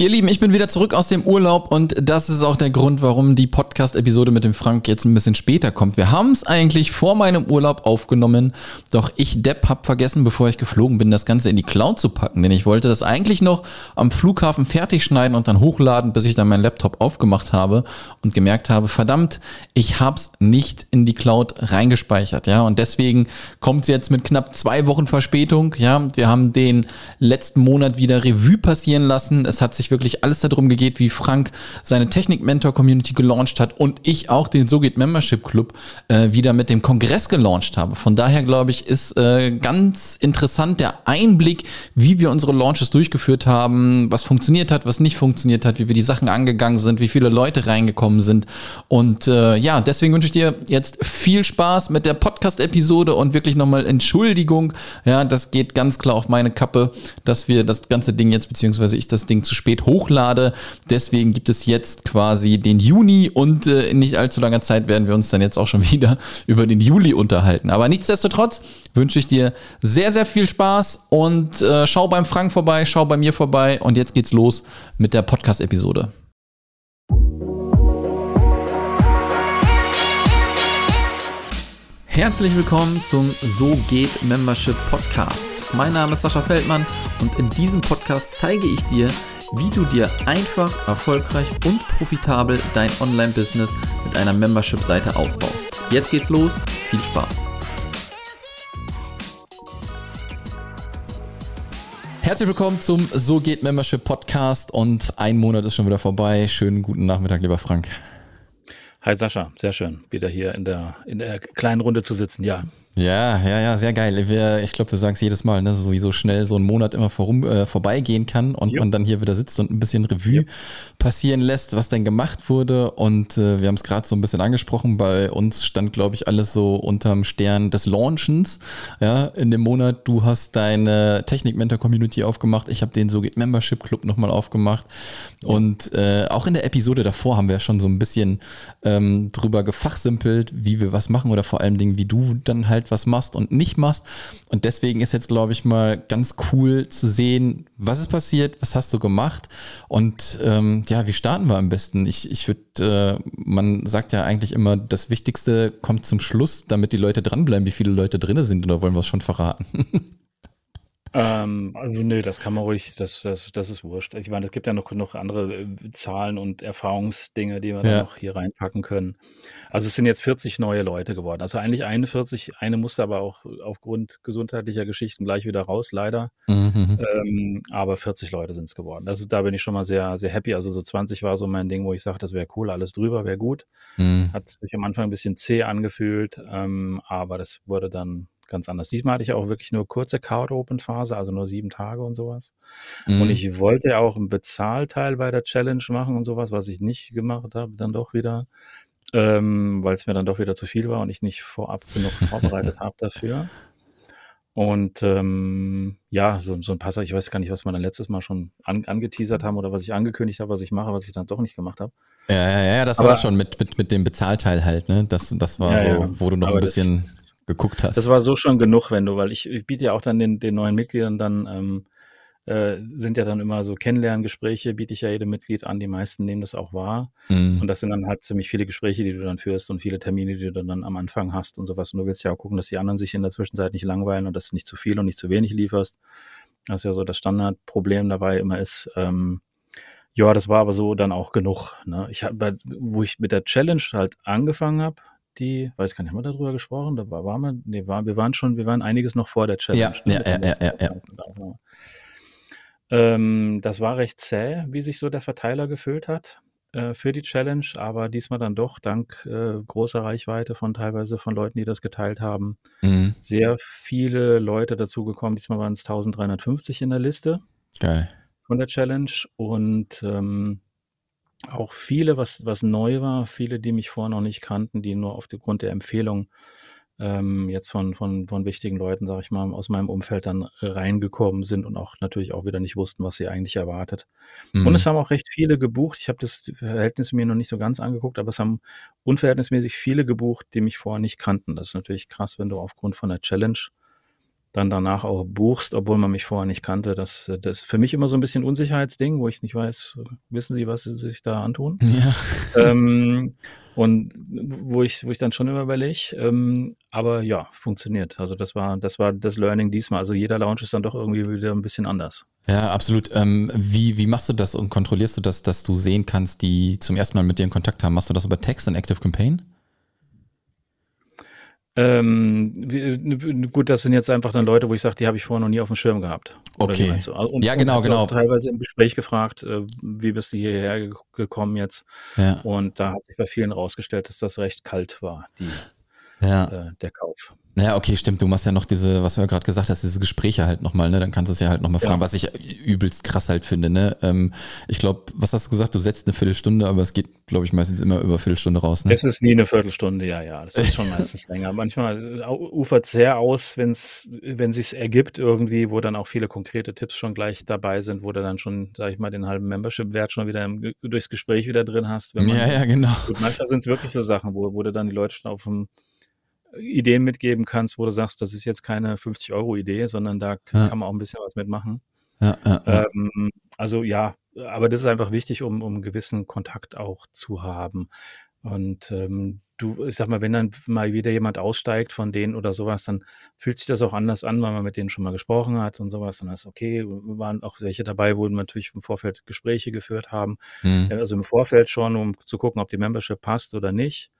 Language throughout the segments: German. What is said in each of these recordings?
Ihr Lieben, ich bin wieder zurück aus dem Urlaub und das ist auch der Grund, warum die Podcast-Episode mit dem Frank jetzt ein bisschen später kommt. Wir haben es eigentlich vor meinem Urlaub aufgenommen, doch ich, Depp, hab vergessen, bevor ich geflogen bin, das Ganze in die Cloud zu packen, denn ich wollte das eigentlich noch am Flughafen fertig schneiden und dann hochladen, bis ich dann meinen Laptop aufgemacht habe und gemerkt habe, verdammt, ich hab's nicht in die Cloud reingespeichert, ja, und deswegen kommt es jetzt mit knapp zwei Wochen Verspätung, ja. Wir haben den letzten Monat wieder Revue passieren lassen. Es hat sich wirklich alles darum geht, wie Frank seine Technik-Mentor-Community gelauncht hat und ich auch den So geht Membership Club äh, wieder mit dem Kongress gelauncht habe. Von daher glaube ich, ist äh, ganz interessant der Einblick, wie wir unsere Launches durchgeführt haben, was funktioniert hat, was nicht funktioniert hat, wie wir die Sachen angegangen sind, wie viele Leute reingekommen sind. Und äh, ja, deswegen wünsche ich dir jetzt viel Spaß mit der Podcast-Episode und wirklich nochmal Entschuldigung. Ja, das geht ganz klar auf meine Kappe, dass wir das ganze Ding jetzt, beziehungsweise ich das Ding zu spät spät hochlade. Deswegen gibt es jetzt quasi den Juni und äh, in nicht allzu langer Zeit werden wir uns dann jetzt auch schon wieder über den Juli unterhalten. Aber nichtsdestotrotz wünsche ich dir sehr, sehr viel Spaß und äh, schau beim Frank vorbei, schau bei mir vorbei und jetzt geht's los mit der Podcast-Episode. Herzlich willkommen zum So geht Membership Podcast. Mein Name ist Sascha Feldmann und in diesem Podcast zeige ich dir, wie du dir einfach, erfolgreich und profitabel dein Online-Business mit einer Membership-Seite aufbaust. Jetzt geht's los, viel Spaß! Herzlich willkommen zum So geht Membership Podcast und ein Monat ist schon wieder vorbei. Schönen guten Nachmittag, lieber Frank. Hi Sascha, sehr schön, wieder hier in der, in der kleinen Runde zu sitzen, ja. Ja, ja, ja, sehr geil. Wir, ich glaube, wir sagen es jedes Mal, ne, so wie so schnell so ein Monat immer vorum, äh, vorbeigehen kann und jo. man dann hier wieder sitzt und ein bisschen Revue jo. passieren lässt, was denn gemacht wurde. Und äh, wir haben es gerade so ein bisschen angesprochen. Bei uns stand, glaube ich, alles so unterm Stern des Launchens. Ja, in dem Monat. Du hast deine Technik-Mentor-Community aufgemacht. Ich habe den so Membership Club nochmal aufgemacht. Ja. Und äh, auch in der Episode davor haben wir schon so ein bisschen ähm, drüber gefachsimpelt, wie wir was machen oder vor allem Dingen, wie du dann halt halt was machst und nicht machst. Und deswegen ist jetzt, glaube ich, mal ganz cool zu sehen, was ist passiert, was hast du gemacht und ähm, ja, wie starten wir am besten? Ich, ich würde, äh, man sagt ja eigentlich immer, das Wichtigste kommt zum Schluss, damit die Leute dranbleiben, wie viele Leute drin sind oder wollen wir es schon verraten? Ähm, also nee, das kann man ruhig, das, das, das ist wurscht. Ich meine, es gibt ja noch, noch andere äh, Zahlen und Erfahrungsdinge, die wir ja. dann noch hier reinpacken können. Also es sind jetzt 40 neue Leute geworden. Also eigentlich 41, eine musste aber auch aufgrund gesundheitlicher Geschichten gleich wieder raus, leider. Mhm. Ähm, aber 40 Leute sind es geworden. Das ist, da bin ich schon mal sehr, sehr happy. Also so 20 war so mein Ding, wo ich sage, das wäre cool, alles drüber, wäre gut. Mhm. Hat sich am Anfang ein bisschen zäh angefühlt, ähm, aber das wurde dann ganz anders. Diesmal hatte ich auch wirklich nur kurze Card-Open-Phase, also nur sieben Tage und sowas. Mhm. Und ich wollte auch einen Bezahlteil bei der Challenge machen und sowas, was ich nicht gemacht habe, dann doch wieder, ähm, weil es mir dann doch wieder zu viel war und ich nicht vorab genug vorbereitet habe dafür. Und ähm, ja, so, so ein Passer, ich weiß gar nicht, was wir dann letztes Mal schon an, angeteasert haben oder was ich angekündigt habe, was ich mache, was ich dann doch nicht gemacht habe. Ja, ja, ja, das aber, war schon mit, mit, mit dem Bezahlteil halt, ne? Das, das war ja, so, ja. wo du noch aber ein bisschen. Das, geguckt hast. Das war so schon genug, wenn du, weil ich, ich biete ja auch dann den, den neuen Mitgliedern dann, ähm, äh, sind ja dann immer so Kennenlerngespräche, biete ich ja jedem Mitglied an. Die meisten nehmen das auch wahr. Mhm. Und das sind dann halt ziemlich viele Gespräche, die du dann führst und viele Termine, die du dann am Anfang hast und sowas. Und du willst ja auch gucken, dass die anderen sich in der Zwischenzeit nicht langweilen und dass du nicht zu viel und nicht zu wenig lieferst. Das ist ja so das Standardproblem dabei immer ist, ähm, ja, das war aber so dann auch genug. Ne? Ich habe, wo ich mit der Challenge halt angefangen habe, die, weiß gar nicht, haben wir darüber gesprochen? Da war, waren wir, nee, war, wir waren schon, wir waren einiges noch vor der Challenge. Ja, ne? ja, ja, ja, ja, ja. Ähm, das war recht zäh, wie sich so der Verteiler gefüllt hat äh, für die Challenge, aber diesmal dann doch dank äh, großer Reichweite von teilweise von Leuten, die das geteilt haben, mhm. sehr viele Leute dazugekommen. Diesmal waren es 1350 in der Liste. Geil. Von der Challenge und ähm, auch viele, was was neu war, viele, die mich vorher noch nicht kannten, die nur aufgrund der Empfehlung, ähm, jetzt von von von wichtigen Leuten, sage ich mal, aus meinem Umfeld dann reingekommen sind und auch natürlich auch wieder nicht wussten, was sie eigentlich erwartet. Und es mhm. haben auch recht viele gebucht. Ich habe das Verhältnis mir noch nicht so ganz angeguckt, aber es haben unverhältnismäßig viele gebucht, die mich vorher nicht kannten. Das ist natürlich krass, wenn du aufgrund von der Challenge dann danach auch buchst, obwohl man mich vorher nicht kannte. Das, das ist für mich immer so ein bisschen Unsicherheitsding, wo ich nicht weiß, wissen Sie, was Sie sich da antun? Ja. Ähm, und wo ich, wo ich dann schon immer überlege, ähm, aber ja, funktioniert. Also das war, das war das Learning diesmal. Also jeder Lounge ist dann doch irgendwie wieder ein bisschen anders. Ja, absolut. Ähm, wie, wie machst du das und kontrollierst du das, dass du sehen kannst, die zum ersten Mal mit dir in Kontakt haben? Machst du das über Text und Active Campaign? Ähm, wie, gut, das sind jetzt einfach dann Leute, wo ich sage, die habe ich vorher noch nie auf dem Schirm gehabt. okay. Also, und, ja, genau, genau. Teilweise im Gespräch gefragt, äh, wie bist du hierher gekommen jetzt? Ja. Und da hat sich bei vielen rausgestellt, dass das recht kalt war, die, ja. äh, der Kauf. Ja, okay, stimmt. Du machst ja noch diese, was du ja gerade gesagt hast, diese Gespräche halt nochmal, ne? Dann kannst du es ja halt nochmal fragen, ja. was ich übelst krass halt finde, ne? Ähm, ich glaube, was hast du gesagt? Du setzt eine Viertelstunde, aber es geht, glaube ich, meistens immer über Viertelstunde raus, ne? Es ist nie eine Viertelstunde, ja, ja. Das ist schon meistens länger. Manchmal ufert es sehr aus, wenn's, wenn sich's ergibt irgendwie, wo dann auch viele konkrete Tipps schon gleich dabei sind, wo du dann schon, sag ich mal, den halben Membership-Wert schon wieder im, durchs Gespräch wieder drin hast. Man, ja, ja, genau. Gut, manchmal sind es wirklich so Sachen, wo, wo du dann die Leute schon auf dem Ideen mitgeben kannst, wo du sagst, das ist jetzt keine 50-Euro-Idee, sondern da ja. kann man auch ein bisschen was mitmachen. Ja, ja. Ähm, also ja, aber das ist einfach wichtig, um, um einen gewissen Kontakt auch zu haben. Und ähm, du, ich sag mal, wenn dann mal wieder jemand aussteigt von denen oder sowas, dann fühlt sich das auch anders an, weil man mit denen schon mal gesprochen hat und sowas. Und dann ist okay, waren auch welche dabei, wo wir natürlich im Vorfeld Gespräche geführt haben. Mhm. Also im Vorfeld schon, um zu gucken, ob die Membership passt oder nicht.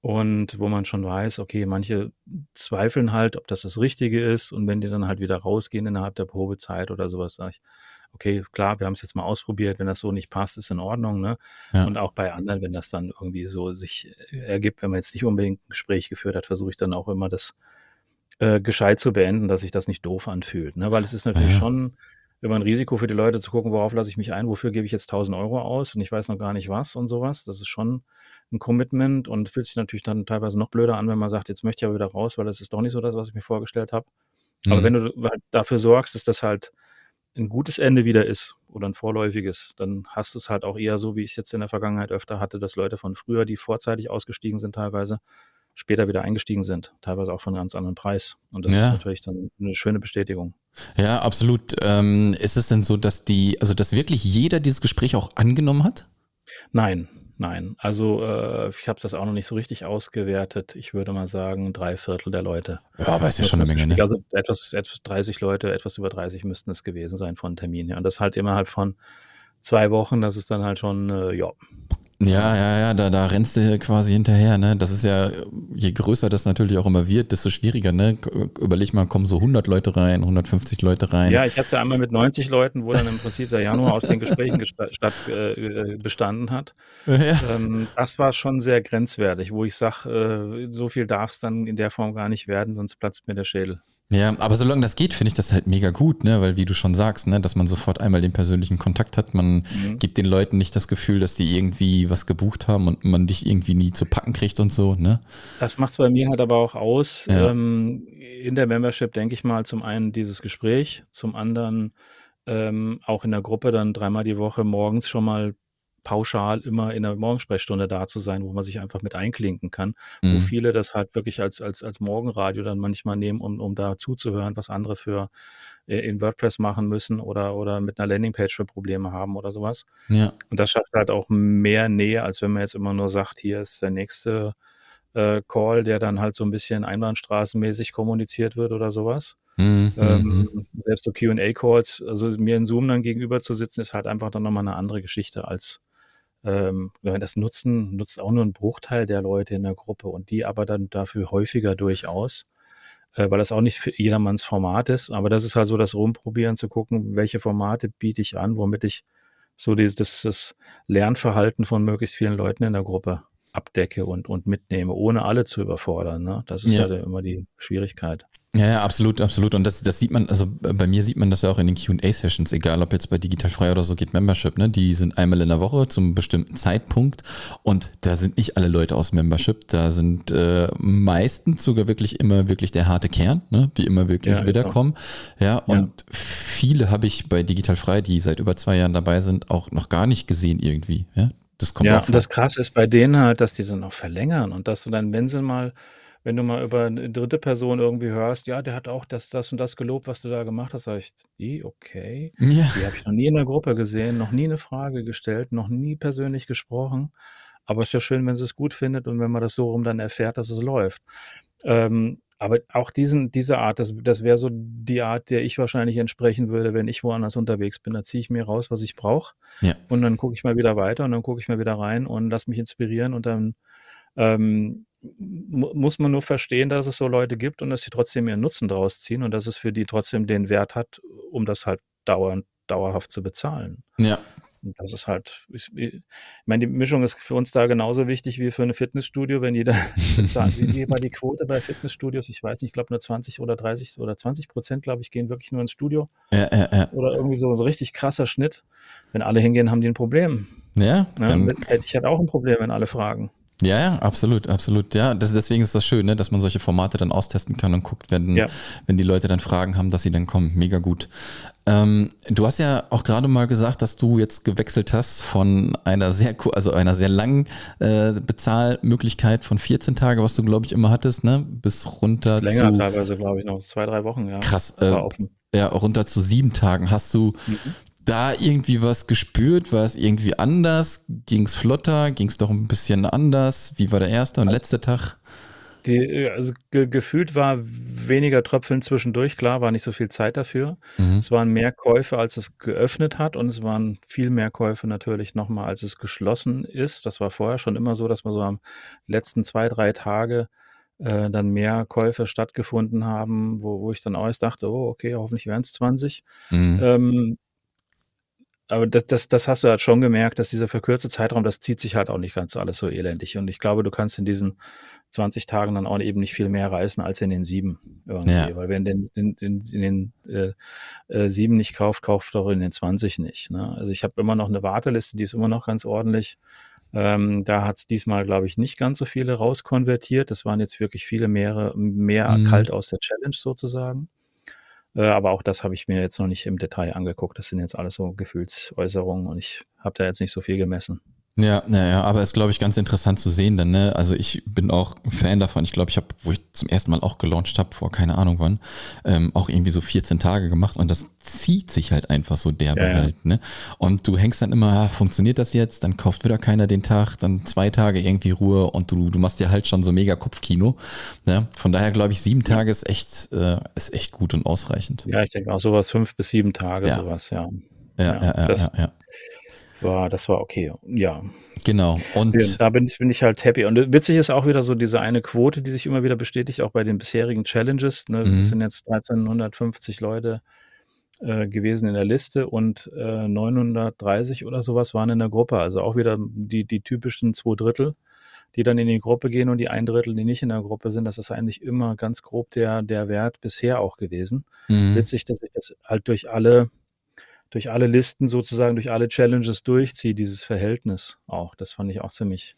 Und wo man schon weiß, okay, manche zweifeln halt, ob das das Richtige ist. Und wenn die dann halt wieder rausgehen innerhalb der Probezeit oder sowas, sage ich, okay, klar, wir haben es jetzt mal ausprobiert. Wenn das so nicht passt, ist in Ordnung. Ne? Ja. Und auch bei anderen, wenn das dann irgendwie so sich ergibt, wenn man jetzt nicht unbedingt ein Gespräch geführt hat, versuche ich dann auch immer das äh, gescheit zu beenden, dass sich das nicht doof anfühlt. Ne? Weil es ist natürlich ja. schon immer ein Risiko für die Leute zu gucken, worauf lasse ich mich ein, wofür gebe ich jetzt 1000 Euro aus und ich weiß noch gar nicht was und sowas. Das ist schon ein Commitment und fühlt sich natürlich dann teilweise noch blöder an, wenn man sagt, jetzt möchte ich aber wieder raus, weil das ist doch nicht so das, was ich mir vorgestellt habe. Mhm. Aber wenn du halt dafür sorgst, dass das halt ein gutes Ende wieder ist oder ein vorläufiges, dann hast du es halt auch eher so, wie ich es jetzt in der Vergangenheit öfter hatte, dass Leute von früher, die vorzeitig ausgestiegen sind teilweise, später wieder eingestiegen sind, teilweise auch von einem ganz anderen Preis. Und das Ja. ist natürlich dann eine schöne Bestätigung. Ja, absolut. Ähm, ist es denn so, dass die, also dass wirklich jeder dieses Gespräch auch angenommen hat? Nein, nein. Also äh, ich habe das auch noch nicht so richtig ausgewertet. Ich würde mal sagen, drei Viertel der Leute. Ja, aber ist ja schon eine Menge, ne? Also etwas, etwas 30 Leute, etwas über 30 müssten es gewesen sein von Termin. Ja. Und das halt innerhalb von zwei Wochen, das ist dann halt schon, äh, ja. Ja, ja, ja, da, da rennst du quasi hinterher, ne? Das ist ja, je größer das natürlich auch immer wird, desto schwieriger, ne? Überleg mal, kommen so 100 Leute rein, 150 Leute rein. Ja, ich hatte es ja einmal mit 90 Leuten, wo dann im Prinzip der Januar aus den Gesprächen statt, äh, bestanden hat. Ja. Ähm, das war schon sehr grenzwertig, wo ich sage, äh, so viel darf es dann in der Form gar nicht werden, sonst platzt mir der Schädel. Ja, aber solange das geht, finde ich das halt mega gut, ne? Weil wie du schon sagst, ne, dass man sofort einmal den persönlichen Kontakt hat, man Mhm. gibt den Leuten nicht das Gefühl, dass die irgendwie was gebucht haben und man dich irgendwie nie zu packen kriegt und so, ne? Das macht es bei mir halt aber auch aus. Ja. Ähm, in der Membership denke ich mal zum einen dieses Gespräch, zum anderen ähm, auch in der Gruppe dann dreimal die Woche morgens schon mal pauschal immer in der Morgensprechstunde da zu sein, wo man sich einfach mit einklinken kann, wo Mhm. viele das halt wirklich als, als, als Morgenradio dann manchmal nehmen, um, um da zuzuhören, was andere für äh, in WordPress machen müssen oder, oder mit einer Landingpage für Probleme haben oder sowas. Ja. Und das schafft halt auch mehr Nähe, als wenn man jetzt immer nur sagt, hier ist der nächste äh, Call, der dann halt so ein bisschen einbahnstraßenmäßig kommuniziert wird oder sowas. Mhm. Mhm. Ähm, selbst so QA-Calls, also mir in Zoom dann gegenüber zu sitzen, ist halt einfach dann nochmal eine andere Geschichte als ähm, das nutzen, nutzt auch nur ein Bruchteil der Leute in der Gruppe und die aber dann dafür häufiger durchaus, äh, weil das auch nicht für jedermanns Format ist. Aber das ist halt so das Rumprobieren, zu gucken, welche Formate biete ich an, womit ich so dieses, das, das Lernverhalten von möglichst vielen Leuten in der Gruppe abdecke und, und mitnehme, ohne alle zu überfordern. Ne? Das ist Ja. ja, immer die Schwierigkeit. Ja, ja, absolut, absolut. Und das, das sieht man, also bei mir sieht man das ja auch in den QA-Sessions, egal ob jetzt bei Digital Frei oder so geht Membership, ne? Die sind einmal in der Woche zum bestimmten Zeitpunkt und da sind nicht alle Leute aus Membership, da sind äh, meistens sogar wirklich immer wirklich der harte Kern, ne? Die immer wirklich Ja, wiederkommen. Ja, und viele habe ich bei Digital Frei, die seit über zwei Jahren dabei sind, auch noch gar nicht gesehen irgendwie. Ja, das kommt Ja, auch und das Krasse ist bei denen halt, dass die dann auch verlängern und dass du dann, wenn sie mal, wenn du mal über eine dritte Person irgendwie hörst, ja, der hat auch das, das und das gelobt, was du da gemacht hast, sag ich, die, okay. Ja. Die habe ich noch nie in der Gruppe gesehen, noch nie eine Frage gestellt, noch nie persönlich gesprochen. Aber es ist ja schön, wenn sie es gut findet und wenn man das so rum dann erfährt, dass es läuft. Ähm, aber auch diesen, diese Art, das, das wäre so die Art, der ich wahrscheinlich entsprechen würde, wenn ich woanders unterwegs bin. Da ziehe ich mir raus, was ich brauche. Ja. Und dann gucke ich mal wieder weiter und dann gucke ich mal wieder rein und lass mich inspirieren und dann ähm, muss man nur verstehen, dass es so Leute gibt und dass sie trotzdem ihren Nutzen draus ziehen und dass es für die trotzdem den Wert hat, um das halt dauernd, dauerhaft zu bezahlen. Ja, Und das ist halt, ich, ich meine, die Mischung ist für uns da genauso wichtig wie für ein Fitnessstudio, wenn jeder bezahlt. Wie, war die Quote bei Fitnessstudios? Ich weiß nicht, ich glaube nur 20 oder 30 oder 20 Prozent, glaube ich, gehen wirklich nur ins Studio ja, ja, ja. oder irgendwie so, so richtig krasser Schnitt. Wenn alle hingehen, haben die ein Problem. Ja, Ja, dann, hätte ich halt auch ein Problem, wenn alle fragen. Ja, ja, absolut, absolut. Ja, das, deswegen ist das schön, ne, dass man solche Formate dann austesten kann und guckt, wenn, Ja. wenn die Leute dann Fragen haben, dass sie dann kommen. Mega gut. Ähm, du hast ja auch gerade mal gesagt, dass du jetzt gewechselt hast von einer sehr, also einer sehr langen äh, Bezahlmöglichkeit von 14 Tage, was du, glaube ich, immer hattest, ne, bis runter Länger zu teilweise, glaube ich, noch zwei, drei Wochen, ja. krass, äh, ja, runter zu sieben Tagen. Hast du Mhm. Da irgendwie was gespürt? War es irgendwie anders? Ging es flotter? Ging es doch ein bisschen anders? Wie war der erste und Also letzte Tag? Die, äh, also ge gefühlt war weniger Tröpfeln zwischendurch, klar, war nicht so viel Zeit dafür. Mhm. Es waren mehr Käufe, als es geöffnet hat und es waren viel mehr Käufe natürlich nochmal, als es geschlossen ist. Das war vorher schon immer so, dass man so am letzten zwei, drei Tage äh, dann mehr Käufe stattgefunden haben, wo, wo ich dann auch erst dachte, oh, okay, hoffentlich wären es 20. Mhm. Ähm, aber das, das, das hast du halt schon gemerkt, dass dieser verkürzte Zeitraum, das zieht sich halt auch nicht ganz alles so elendig. Und ich glaube, du kannst in diesen 20 Tagen dann auch eben nicht viel mehr reißen als in den sieben irgendwie. Ja. Weil wenn den, den, den, in den äh, äh, sieben nicht kauft, kauft doch in den 20 nicht. Ne? Also ich habe immer noch eine Warteliste, die ist immer noch ganz ordentlich. Ähm, da hat es diesmal, glaube ich, nicht ganz so viele rauskonvertiert. Das waren jetzt wirklich viele mehrere, mehr Mhm. kalt aus der Challenge sozusagen. Äh, aber auch das habe ich mir jetzt noch nicht im Detail angeguckt. Das sind jetzt alles so Gefühlsäußerungen und ich habe da jetzt nicht so viel gemessen. Ja, ja, ja, aber ist, glaube ich, ganz interessant zu sehen dann, ne? Also ich bin auch ein Fan davon. Ich glaube, ich habe, wo ich zum ersten Mal auch gelauncht habe, vor keine Ahnung wann, ähm, auch irgendwie so 14 Tage gemacht und das zieht sich halt einfach so derbe Ja, halt, ne? Und du hängst dann immer, ah, funktioniert das jetzt? Dann kauft wieder keiner den Tag, dann zwei Tage irgendwie Ruhe und du, du machst dir halt schon so mega Kopfkino. Ne? Von daher glaube ich, sieben Tage ist echt, äh, ist echt gut und ausreichend. Ja, ich denke auch sowas fünf bis sieben Tage, Ja. sowas, ja. Ja, Ja, ja, ja, das- ja, ja. War, das war okay. Ja. Genau. Und Ja, da bin ich, bin ich halt happy. Und witzig ist auch wieder so diese eine Quote, die sich immer wieder bestätigt, auch bei den bisherigen Challenges. Ne? Mhm. Es sind jetzt 1350 Leute äh, gewesen in der Liste und äh, 930 oder sowas waren in der Gruppe. Also auch wieder die, die typischen zwei Drittel, die dann in die Gruppe gehen und die ein Drittel, die nicht in der Gruppe sind. Das ist eigentlich immer ganz grob der, der Wert bisher auch gewesen. Mhm. Witzig, dass ich das halt durch alle, durch alle Listen sozusagen, durch alle Challenges durchziehe, dieses Verhältnis auch. Das fand ich auch ziemlich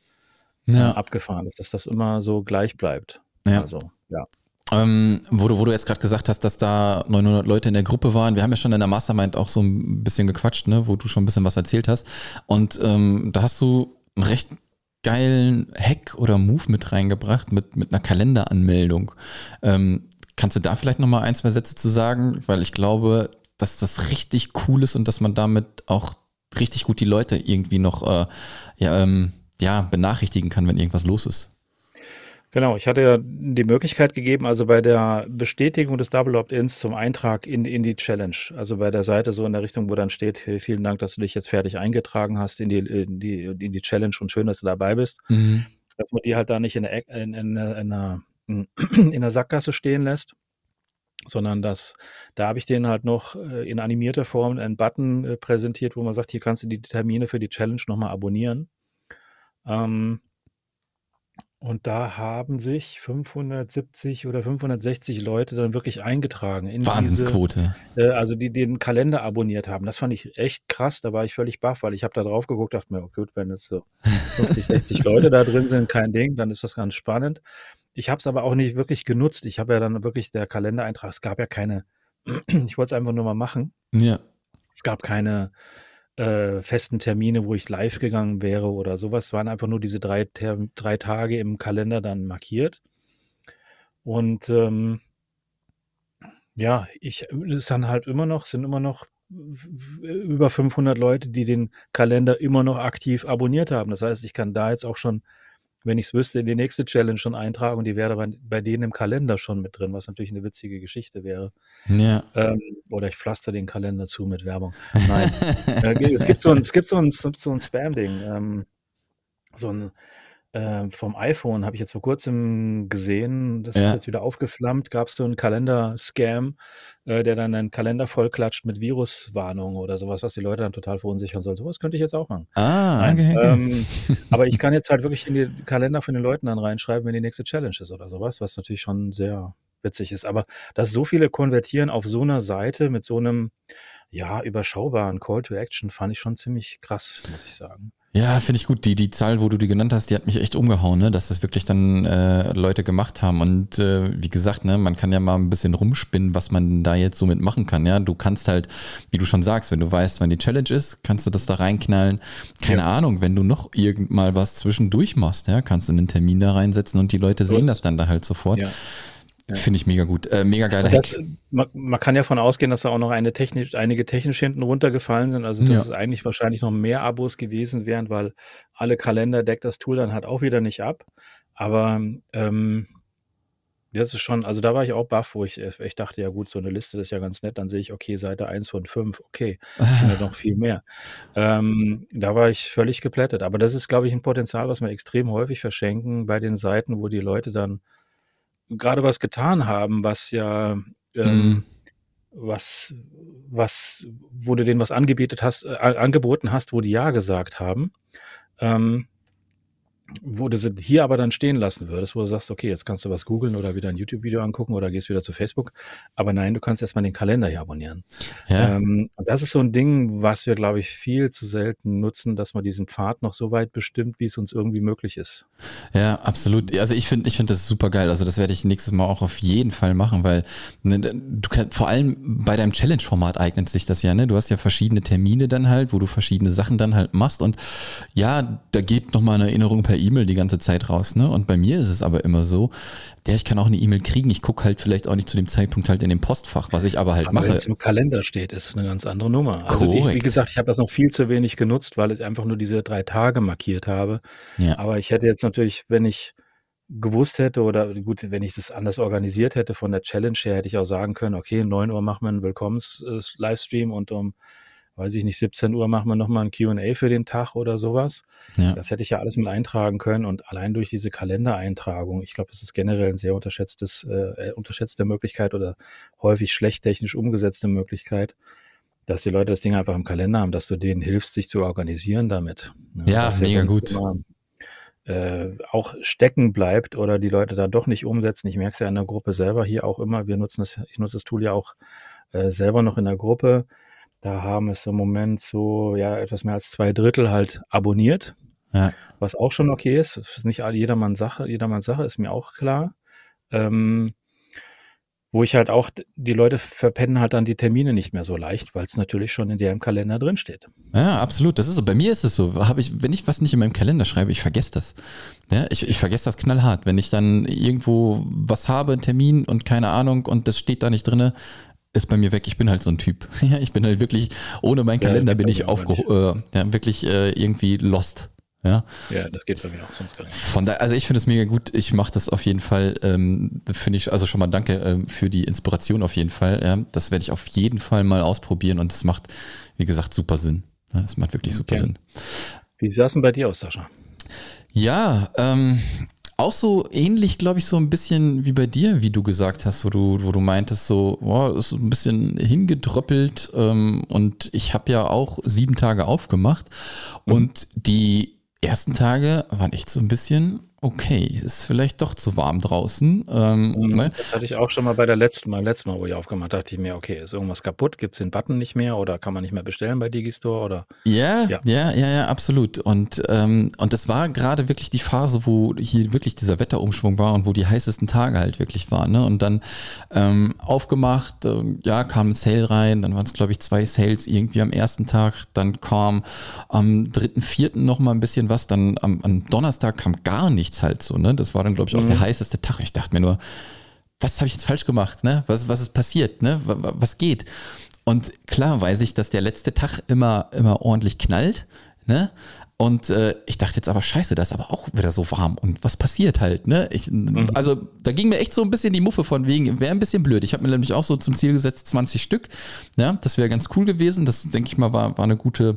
äh, ja, abgefahren ist, dass das immer so gleich bleibt. ja. Also, ja. Ähm, wo, du, wo du jetzt gerade gesagt hast, dass da 900 Leute in der Gruppe waren. Wir haben ja schon in der Mastermind auch so ein bisschen gequatscht, ne, wo du schon ein bisschen was erzählt hast. Und ähm, da hast du einen recht geilen Hack oder Move mit reingebracht mit, mit einer Kalenderanmeldung. Ähm, kannst du da vielleicht nochmal ein, zwei Sätze zu sagen? Weil ich glaube, dass das richtig cool ist und dass man damit auch richtig gut die Leute irgendwie noch äh, ja, ähm, ja, benachrichtigen kann, wenn irgendwas los ist. Genau, ich hatte ja die Möglichkeit gegeben, also bei der Bestätigung des Double Opt-ins zum Eintrag in, in die Challenge, also bei der Seite so in der Richtung, wo dann steht, hey, vielen Dank, dass du dich jetzt fertig eingetragen hast in die, in die, in die Challenge und schön, dass du dabei bist, Mhm. dass man die halt da nicht in der, in, in, in, einer, in der Sackgasse stehen lässt, sondern dass da habe ich denen halt noch äh, in animierter Form einen Button äh, präsentiert, wo man sagt, hier kannst du die Termine für die Challenge nochmal abonnieren. Ähm, und da haben sich 570 oder 560 Leute dann wirklich eingetragen in diese, Wahnsinnsquote. äh, also die den Kalender abonniert haben. Das fand ich echt krass. Da war ich völlig baff, weil ich habe da drauf geguckt, dachte mir, oh gut, wenn es so 50, 60 Leute da drin sind, kein Ding, dann ist das ganz spannend. Ich habe es aber auch nicht wirklich genutzt. Ich habe ja dann wirklich der Kalendereintrag, es gab ja keine, ich wollte es einfach nur mal machen. Ja. Es gab keine äh, festen Termine, wo ich live gegangen wäre oder sowas. Es waren einfach nur diese drei, drei Tage im Kalender dann markiert. Und ähm, ja, ich es sind halt immer noch sind immer noch über 500 Leute, die den Kalender immer noch aktiv abonniert haben. Das heißt, ich kann da jetzt auch schon, wenn ich es wüsste, in die nächste Challenge schon eintragen und die wäre bei, bei denen im Kalender schon mit drin, was natürlich eine witzige Geschichte wäre. Ja. Ähm, oder ich pflaster den Kalender zu mit Werbung. Nein. äh, es gibt so ein, es gibt so ein, so ein Spam-Ding. Ähm, so ein äh, vom iPhone habe ich jetzt vor kurzem gesehen, das ist jetzt wieder aufgeflammt, gab es so einen Kalender-Scam, äh, der dann einen Kalender vollklatscht mit Viruswarnungen oder sowas, was die Leute dann total verunsichern soll. Sowas könnte ich jetzt auch machen. Ah, Nein, okay, okay. ähm, aber ich kann jetzt halt wirklich in die Kalender von den Leuten dann reinschreiben, wenn die nächste Challenge ist oder sowas, was natürlich schon sehr witzig ist. Aber dass so viele konvertieren auf so einer Seite mit so einem, ja, überschaubaren Call to Action, fand ich schon ziemlich krass, muss ich sagen. Ja, finde ich gut. Die, die Zahl, wo du die genannt hast, die hat mich echt umgehauen, ne? dass das wirklich dann äh, Leute gemacht haben. Und äh, wie gesagt, ne, man kann ja mal ein bisschen rumspinnen, was man da jetzt so mitmachen kann. Ja, du kannst halt, wie du schon sagst, wenn du weißt, wann die Challenge ist, kannst du das da reinknallen. Keine ja. Ahnung, wenn du noch irgend mal was zwischendurch machst, ja, kannst du einen Termin da reinsetzen und die Leute sehen das dann da halt sofort. Ja. Ja. Finde ich mega gut. Äh, mega geiler das, Hack. Man, man, kann ja von ausgehen, dass da auch noch eine technisch, einige technisch hinten runtergefallen sind. Also, dass ja. es eigentlich wahrscheinlich noch mehr Abos gewesen wären, weil alle Kalender deckt das Tool dann halt auch wieder nicht ab. Aber ähm, das ist schon, also da war ich auch baff, wo ich, ich dachte, ja gut, so eine Liste ist ja ganz nett. Dann sehe ich, okay, Seite 1 von 5, okay, das sind ja noch viel mehr. Ähm, da war ich völlig geplättet. Aber das ist, glaube ich, ein Potenzial, was wir extrem häufig verschenken bei den Seiten, wo die Leute dann gerade was getan haben, was ja, ähm, mhm. was, was, wo du denen was angebietet hast, äh, angeboten hast, wo die Ja gesagt haben. Ähm, wo du sie hier aber dann stehen lassen würdest, wo du sagst, okay, jetzt kannst du was googeln oder wieder ein YouTube-Video angucken oder gehst wieder zu Facebook. Aber nein, du kannst erstmal den Kalender hier abonnieren. Ja. Ähm, das ist so ein Ding, was wir, glaube ich, viel zu selten nutzen, dass man diesen Pfad noch so weit bestimmt, wie es uns irgendwie möglich ist. Ja, absolut. Also ich finde, ich finde das super geil. Also das werde ich nächstes Mal auch auf jeden Fall machen, weil ne, du kannst, vor allem bei deinem Challenge-Format eignet sich das ja, ne? Du hast ja verschiedene Termine dann halt, wo du verschiedene Sachen dann halt machst und ja, da geht nochmal eine Erinnerung per E-Mail die ganze Zeit raus, ne? Und bei mir ist es aber immer so, der, ich kann auch eine E-Mail kriegen, ich gucke halt vielleicht auch nicht zu dem Zeitpunkt halt in dem Postfach, was ich aber halt aber mache. Wenn es im Kalender steht, ist eine ganz andere Nummer. Also ich, wie gesagt, ich habe das noch viel zu wenig genutzt, weil ich einfach nur diese drei Tage markiert habe. Ja. Aber ich hätte jetzt natürlich, wenn ich gewusst hätte oder gut, wenn ich das anders organisiert hätte von der Challenge her, hätte ich auch sagen können, okay, 9 Uhr machen wir einen Willkommens-Livestream und um weiß ich nicht, 17 Uhr machen wir nochmal ein QA für den Tag oder sowas. Ja. Das hätte ich ja alles mit eintragen können und allein durch diese Kalendereintragung, ich glaube, das ist generell ein sehr unterschätztes, äh, äh, unterschätzte Möglichkeit oder häufig schlecht technisch umgesetzte Möglichkeit, dass die Leute das Ding einfach im Kalender haben, dass du denen hilfst, sich zu organisieren damit. Ne? Ja, mega gut. Immer, äh, auch stecken bleibt oder die Leute dann doch nicht umsetzen. Ich merke es ja in der Gruppe selber hier auch immer. Wir nutzen das, ich nutze das Tool ja auch äh, selber noch in der Gruppe. Da haben es im Moment so, ja, etwas mehr als zwei Drittel halt abonniert. Ja. Was auch schon okay ist. Das ist nicht jedermanns Sache, jedermanns Sache, ist mir auch klar. Ähm, wo ich halt auch, die Leute verpennen halt dann die Termine nicht mehr so leicht, weil es natürlich schon in deren Kalender drinsteht. Ja, absolut. Das ist so. Bei mir ist es so. Habe ich, wenn ich was nicht in meinem Kalender schreibe, ich vergesse das. Ja, ich, ich vergesse das knallhart. Wenn ich dann irgendwo was habe, einen Termin und keine Ahnung und das steht da nicht drinne, ist bei mir weg. Ich bin halt so ein Typ. ich bin halt wirklich, ohne meinen Kalender ja, bin ich aufge äh, ja, wirklich äh, irgendwie lost. Ja, ja das geht bei mir auch sonst gar nicht. Von da, also ich finde es mega gut. Ich mache das auf jeden Fall. Ähm, finde ich, also schon mal danke ähm, für die Inspiration auf jeden Fall. Ja, das werde ich auf jeden Fall mal ausprobieren und es macht, wie gesagt, super Sinn. Es macht wirklich super okay. Sinn. Wie sah es denn bei dir aus, Sascha? Ja, ähm, auch so ähnlich, glaube ich, so ein bisschen wie bei dir, wie du gesagt hast, wo du, wo du meintest, so, boah, ist ein bisschen hingedröppelt. Ähm, und ich habe ja auch sieben Tage aufgemacht. Mhm. Und die ersten Tage waren echt so ein bisschen, okay, ist vielleicht doch zu warm draußen. Ähm, mhm, ne? Das hatte ich auch schon mal bei der letzten, beim letzten Mal, wo ich aufgemacht habe, dachte ich mir, okay, ist irgendwas kaputt? Gibt es den Button nicht mehr oder kann man nicht mehr bestellen bei Digistore? Oder? Ja, ja, ja, ja, ja absolut. Und, ähm, und das war gerade wirklich die Phase, wo hier wirklich dieser Wetterumschwung war und wo die heißesten Tage halt wirklich waren. Ne? Und dann ähm, aufgemacht, äh, ja, kam ein Sale rein, dann waren es, glaube ich, zwei Sales irgendwie am ersten Tag, dann kam am dritten, vierten nochmal ein bisschen was, dann am, am Donnerstag kam gar nichts nichts halt so, ne? Das war dann, glaube ich, auch mhm. der heißeste Tag. Ich dachte mir nur, was habe ich jetzt falsch gemacht, ne? Was, was ist passiert, ne? Was geht? Und klar weiß ich, dass der letzte Tag immer, immer ordentlich knallt, ne? Und äh, ich dachte jetzt aber, scheiße, da ist aber auch wieder so warm. Und was passiert halt, ne? Ich, mhm. Also da ging mir echt so ein bisschen die Muffe von wegen, wäre ein bisschen blöd. Ich habe mir nämlich auch so zum Ziel gesetzt, 20 Stück. Ja, das wäre ganz cool gewesen. Das, denke ich mal, war, war eine gute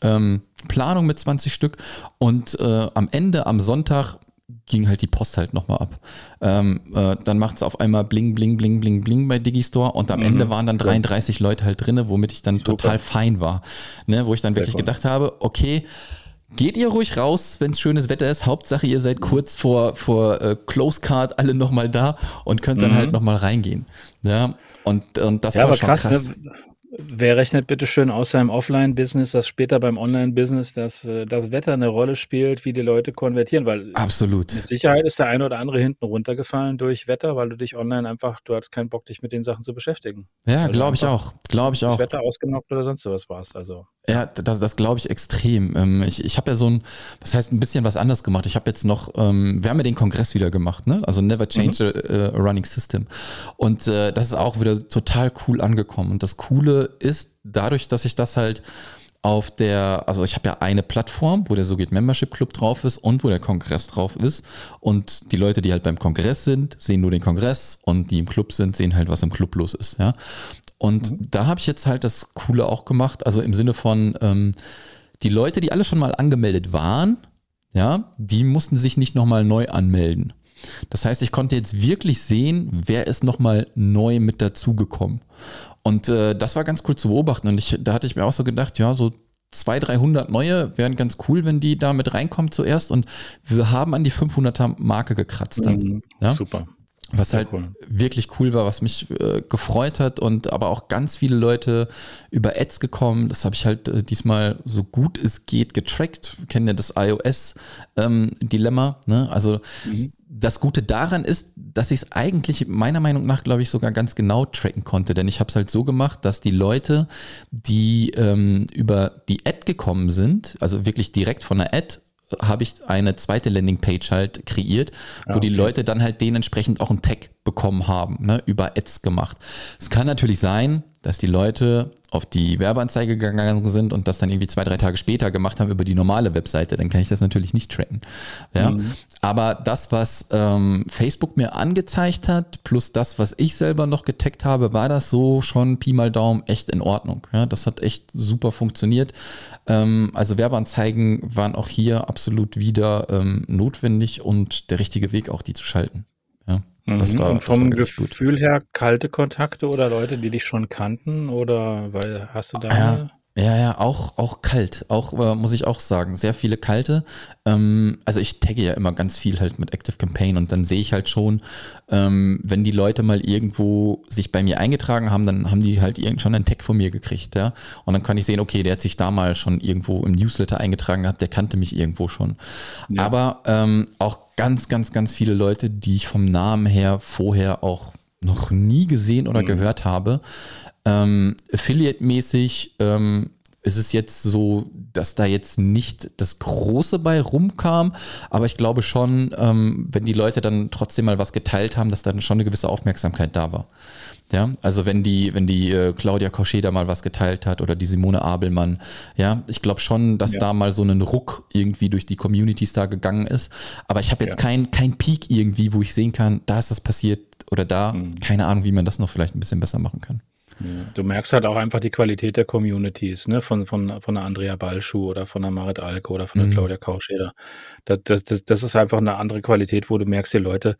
ähm, Planung mit 20 Stück. Und äh, am Ende, am Sonntag, ging halt die Post halt nochmal ab. Ähm, äh, dann macht es auf einmal bling, bling, bling, bling, bling bei Digistore und am mhm. Ende waren dann 33 ja. Leute halt drin, womit ich dann Super. total fein war. Ne? Wo ich dann wirklich gedacht habe, okay, Geht ihr ruhig raus, wenn es schönes Wetter ist. Hauptsache, ihr seid kurz vor, vor äh, Close Card alle nochmal da und könnt dann mhm. halt nochmal reingehen. Ja, und, und das ja, war schon krass. krass. Ne? Wer rechnet bitte schön aus seinem Offline-Business, dass später beim Online-Business dass äh, das Wetter eine Rolle spielt, wie die Leute konvertieren? Weil absolut mit Sicherheit ist der eine oder andere hinten runtergefallen durch Wetter, weil du dich online einfach, du hattest keinen Bock, dich mit den Sachen zu beschäftigen. Ja, glaube ich auch. Glaube ich auch. Wetter ausgenockt oder sonst was warst. Also. Ja, das, das glaube ich extrem. Ähm, ich, ich habe ja so ein, was heißt ein bisschen was anderes gemacht. Ich habe jetzt noch, ähm, wir haben ja den Kongress wieder gemacht, ne? Also Never Change mhm. a, a, Running System. Und äh, das ist auch wieder total cool angekommen. Und das Coole ist, dadurch, dass ich das halt auf der, also ich habe ja eine Plattform, wo der So geht Membership Club drauf ist und wo der Kongress drauf ist. Und die Leute, die halt beim Kongress sind, sehen nur den Kongress und die im Club sind, sehen halt, was im Club los ist, ja. Und mhm. da habe ich jetzt halt das Coole auch gemacht, also im Sinne von, ähm, die Leute, die alle schon mal angemeldet waren, ja, die mussten sich nicht nochmal neu anmelden. Das heißt, ich konnte jetzt wirklich sehen, wer ist nochmal neu mit dazugekommen. Und äh, das war ganz cool zu beobachten. Und ich, da hatte ich mir auch so gedacht, ja, so 200, 300 neue wären ganz cool, wenn die da mit reinkommen zuerst. Und wir haben an die 500er Marke gekratzt dann. Mhm, ja? Super. Was Sehr halt cool. wirklich cool war, was mich äh, gefreut hat und aber auch ganz viele Leute über Ads gekommen. Das habe ich halt äh, diesmal so gut es geht getrackt. Wir kennen ja das iOS-Dilemma. Ähm, ne? Also mhm das Gute daran ist, dass ich es eigentlich meiner Meinung nach, glaube ich, sogar ganz genau tracken konnte. Denn ich habe es halt so gemacht, dass die Leute, die ähm, über die Ad gekommen sind, also wirklich direkt von der Ad, habe ich eine zweite Landingpage halt kreiert, wo okay. die Leute dann halt dementsprechend auch einen Tag bekommen haben, ne, über Ads gemacht. Es kann natürlich sein, dass die Leute auf die Werbeanzeige gegangen sind und das dann irgendwie zwei, drei Tage später gemacht haben über die normale Webseite, dann kann ich das natürlich nicht tracken. Ja? Mhm. Aber das, was ähm, Facebook mir angezeigt hat, plus das, was ich selber noch getaggt habe, war das so schon Pi mal Daumen echt in Ordnung. Ja? Das hat echt super funktioniert. Ähm, also Werbeanzeigen waren auch hier absolut wieder ähm, notwendig und der richtige Weg auch, die zu schalten. Ja. Das mhm. war, Und vom Gefühl gut. her kalte Kontakte oder Leute, die dich schon kannten oder weil hast du da ja. Ja, ja, auch, auch kalt. Auch, äh, muss ich auch sagen, sehr viele kalte. Ähm, also ich tagge ja immer ganz viel halt mit Active Campaign und dann sehe ich halt schon, ähm, wenn die Leute mal irgendwo sich bei mir eingetragen haben, dann haben die halt schon einen Tag von mir gekriegt, ja. Und dann kann ich sehen, okay, der hat sich da mal schon irgendwo im Newsletter eingetragen gehabt, der kannte mich irgendwo schon. Ja. Aber ähm, auch ganz, ganz, ganz viele Leute, die ich vom Namen her vorher auch noch nie gesehen oder mhm. gehört habe. Ähm, Affiliate-mäßig ähm, ist es jetzt so, dass da jetzt nicht das Große bei rumkam, aber ich glaube schon, ähm, wenn die Leute dann trotzdem mal was geteilt haben, dass dann schon eine gewisse Aufmerksamkeit da war. Ja, also wenn die, wenn die äh, Claudia Koscheda mal was geteilt hat oder die Simone Abelmann, ja, ich glaube schon, dass ja. da mal so ein Ruck irgendwie durch die Communities da gegangen ist. Aber ich habe jetzt ja. kein, kein Peak irgendwie, wo ich sehen kann, da ist das passiert oder da. Mhm. Keine Ahnung, wie man das noch vielleicht ein bisschen besser machen kann. Du merkst halt auch einfach die Qualität der Communities, ne? Von, von, von der Andrea Balschuh oder von der Marit Alke oder von der mhm. Claudia Kauscheder. Das, das, das ist einfach eine andere Qualität, wo du merkst, die Leute,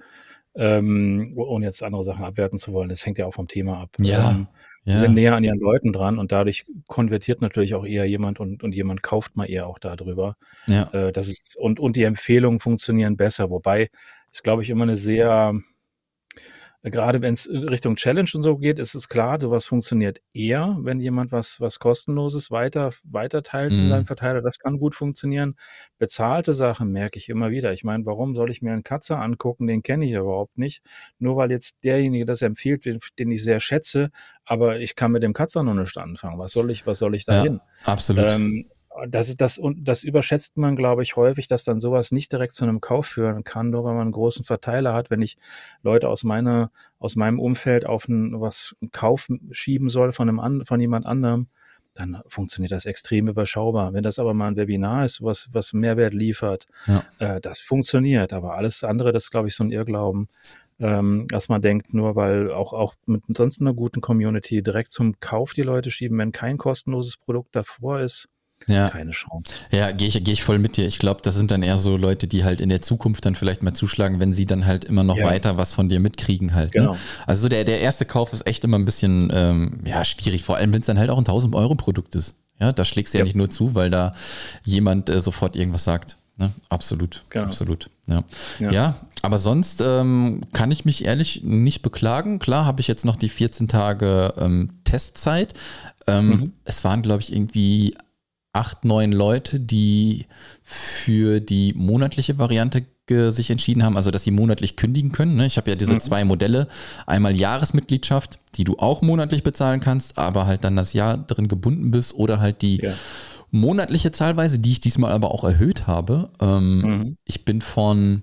ähm, ohne jetzt andere Sachen abwerten zu wollen, das hängt ja auch vom Thema ab. Ja. Ähm, ja. sind näher an ihren Leuten dran und dadurch konvertiert natürlich auch eher jemand und, und jemand kauft mal eher auch darüber. Ja. Äh, das ist, und, und die Empfehlungen funktionieren besser, wobei ist, glaube ich, immer eine sehr, gerade wenn es Richtung Challenge und so geht, ist es klar, sowas funktioniert eher, wenn jemand was, was kostenloses weiter, weiter teilt mhm. in seinem Verteiler. Das kann gut funktionieren. Bezahlte Sachen merke ich immer wieder. Ich meine, warum soll ich mir einen Katzer angucken? Den kenne ich überhaupt nicht. Nur weil jetzt derjenige das empfiehlt, den, den ich sehr schätze, aber ich kann mit dem Katzer noch nicht anfangen. Was soll ich, was soll ich da ja, hin? Absolut. Ähm, das ist das und das überschätzt man, glaube ich, häufig, dass dann sowas nicht direkt zu einem Kauf führen kann, nur weil man einen großen Verteiler hat. Wenn ich Leute aus meiner, aus meinem Umfeld auf einen, was einen Kauf schieben soll von einem von jemand anderem, dann funktioniert das extrem überschaubar. Wenn das aber mal ein Webinar ist, was, was Mehrwert liefert, ja. äh, das funktioniert. Aber alles andere, das ist, glaube ich, so ein Irrglauben, ähm, dass man denkt, nur weil auch, auch mit sonst einer guten Community direkt zum Kauf die Leute schieben, wenn kein kostenloses Produkt davor ist, ja. keine Chance. Ja, gehe ich, geh ich voll mit dir. Ich glaube, das sind dann eher so Leute, die halt in der Zukunft dann vielleicht mal zuschlagen, wenn sie dann halt immer noch ja. weiter was von dir mitkriegen halt. Ne? Genau. Ne? Also der, der erste Kauf ist echt immer ein bisschen ähm, ja, schwierig, vor allem wenn es dann halt auch ein 1000 Euro Produkt ist. Ja, da schlägst du ja. ja nicht nur zu, weil da jemand äh, sofort irgendwas sagt. Ne? Absolut, genau. absolut. Ja. ja. ja aber sonst ähm, kann ich mich ehrlich nicht beklagen. Klar habe ich jetzt noch die 14 Tage ähm, Testzeit. Ähm, mhm. Es waren, glaube ich, irgendwie acht, neun Leute, die für die monatliche Variante sich entschieden haben, also dass sie monatlich kündigen können. Ne? Ich habe ja diese mhm. zwei Modelle. Einmal Jahresmitgliedschaft, die du auch monatlich bezahlen kannst, aber halt dann das Jahr drin gebunden bist oder halt die ja. monatliche Zahlweise, die ich diesmal aber auch erhöht habe. Ähm, mhm. Ich bin von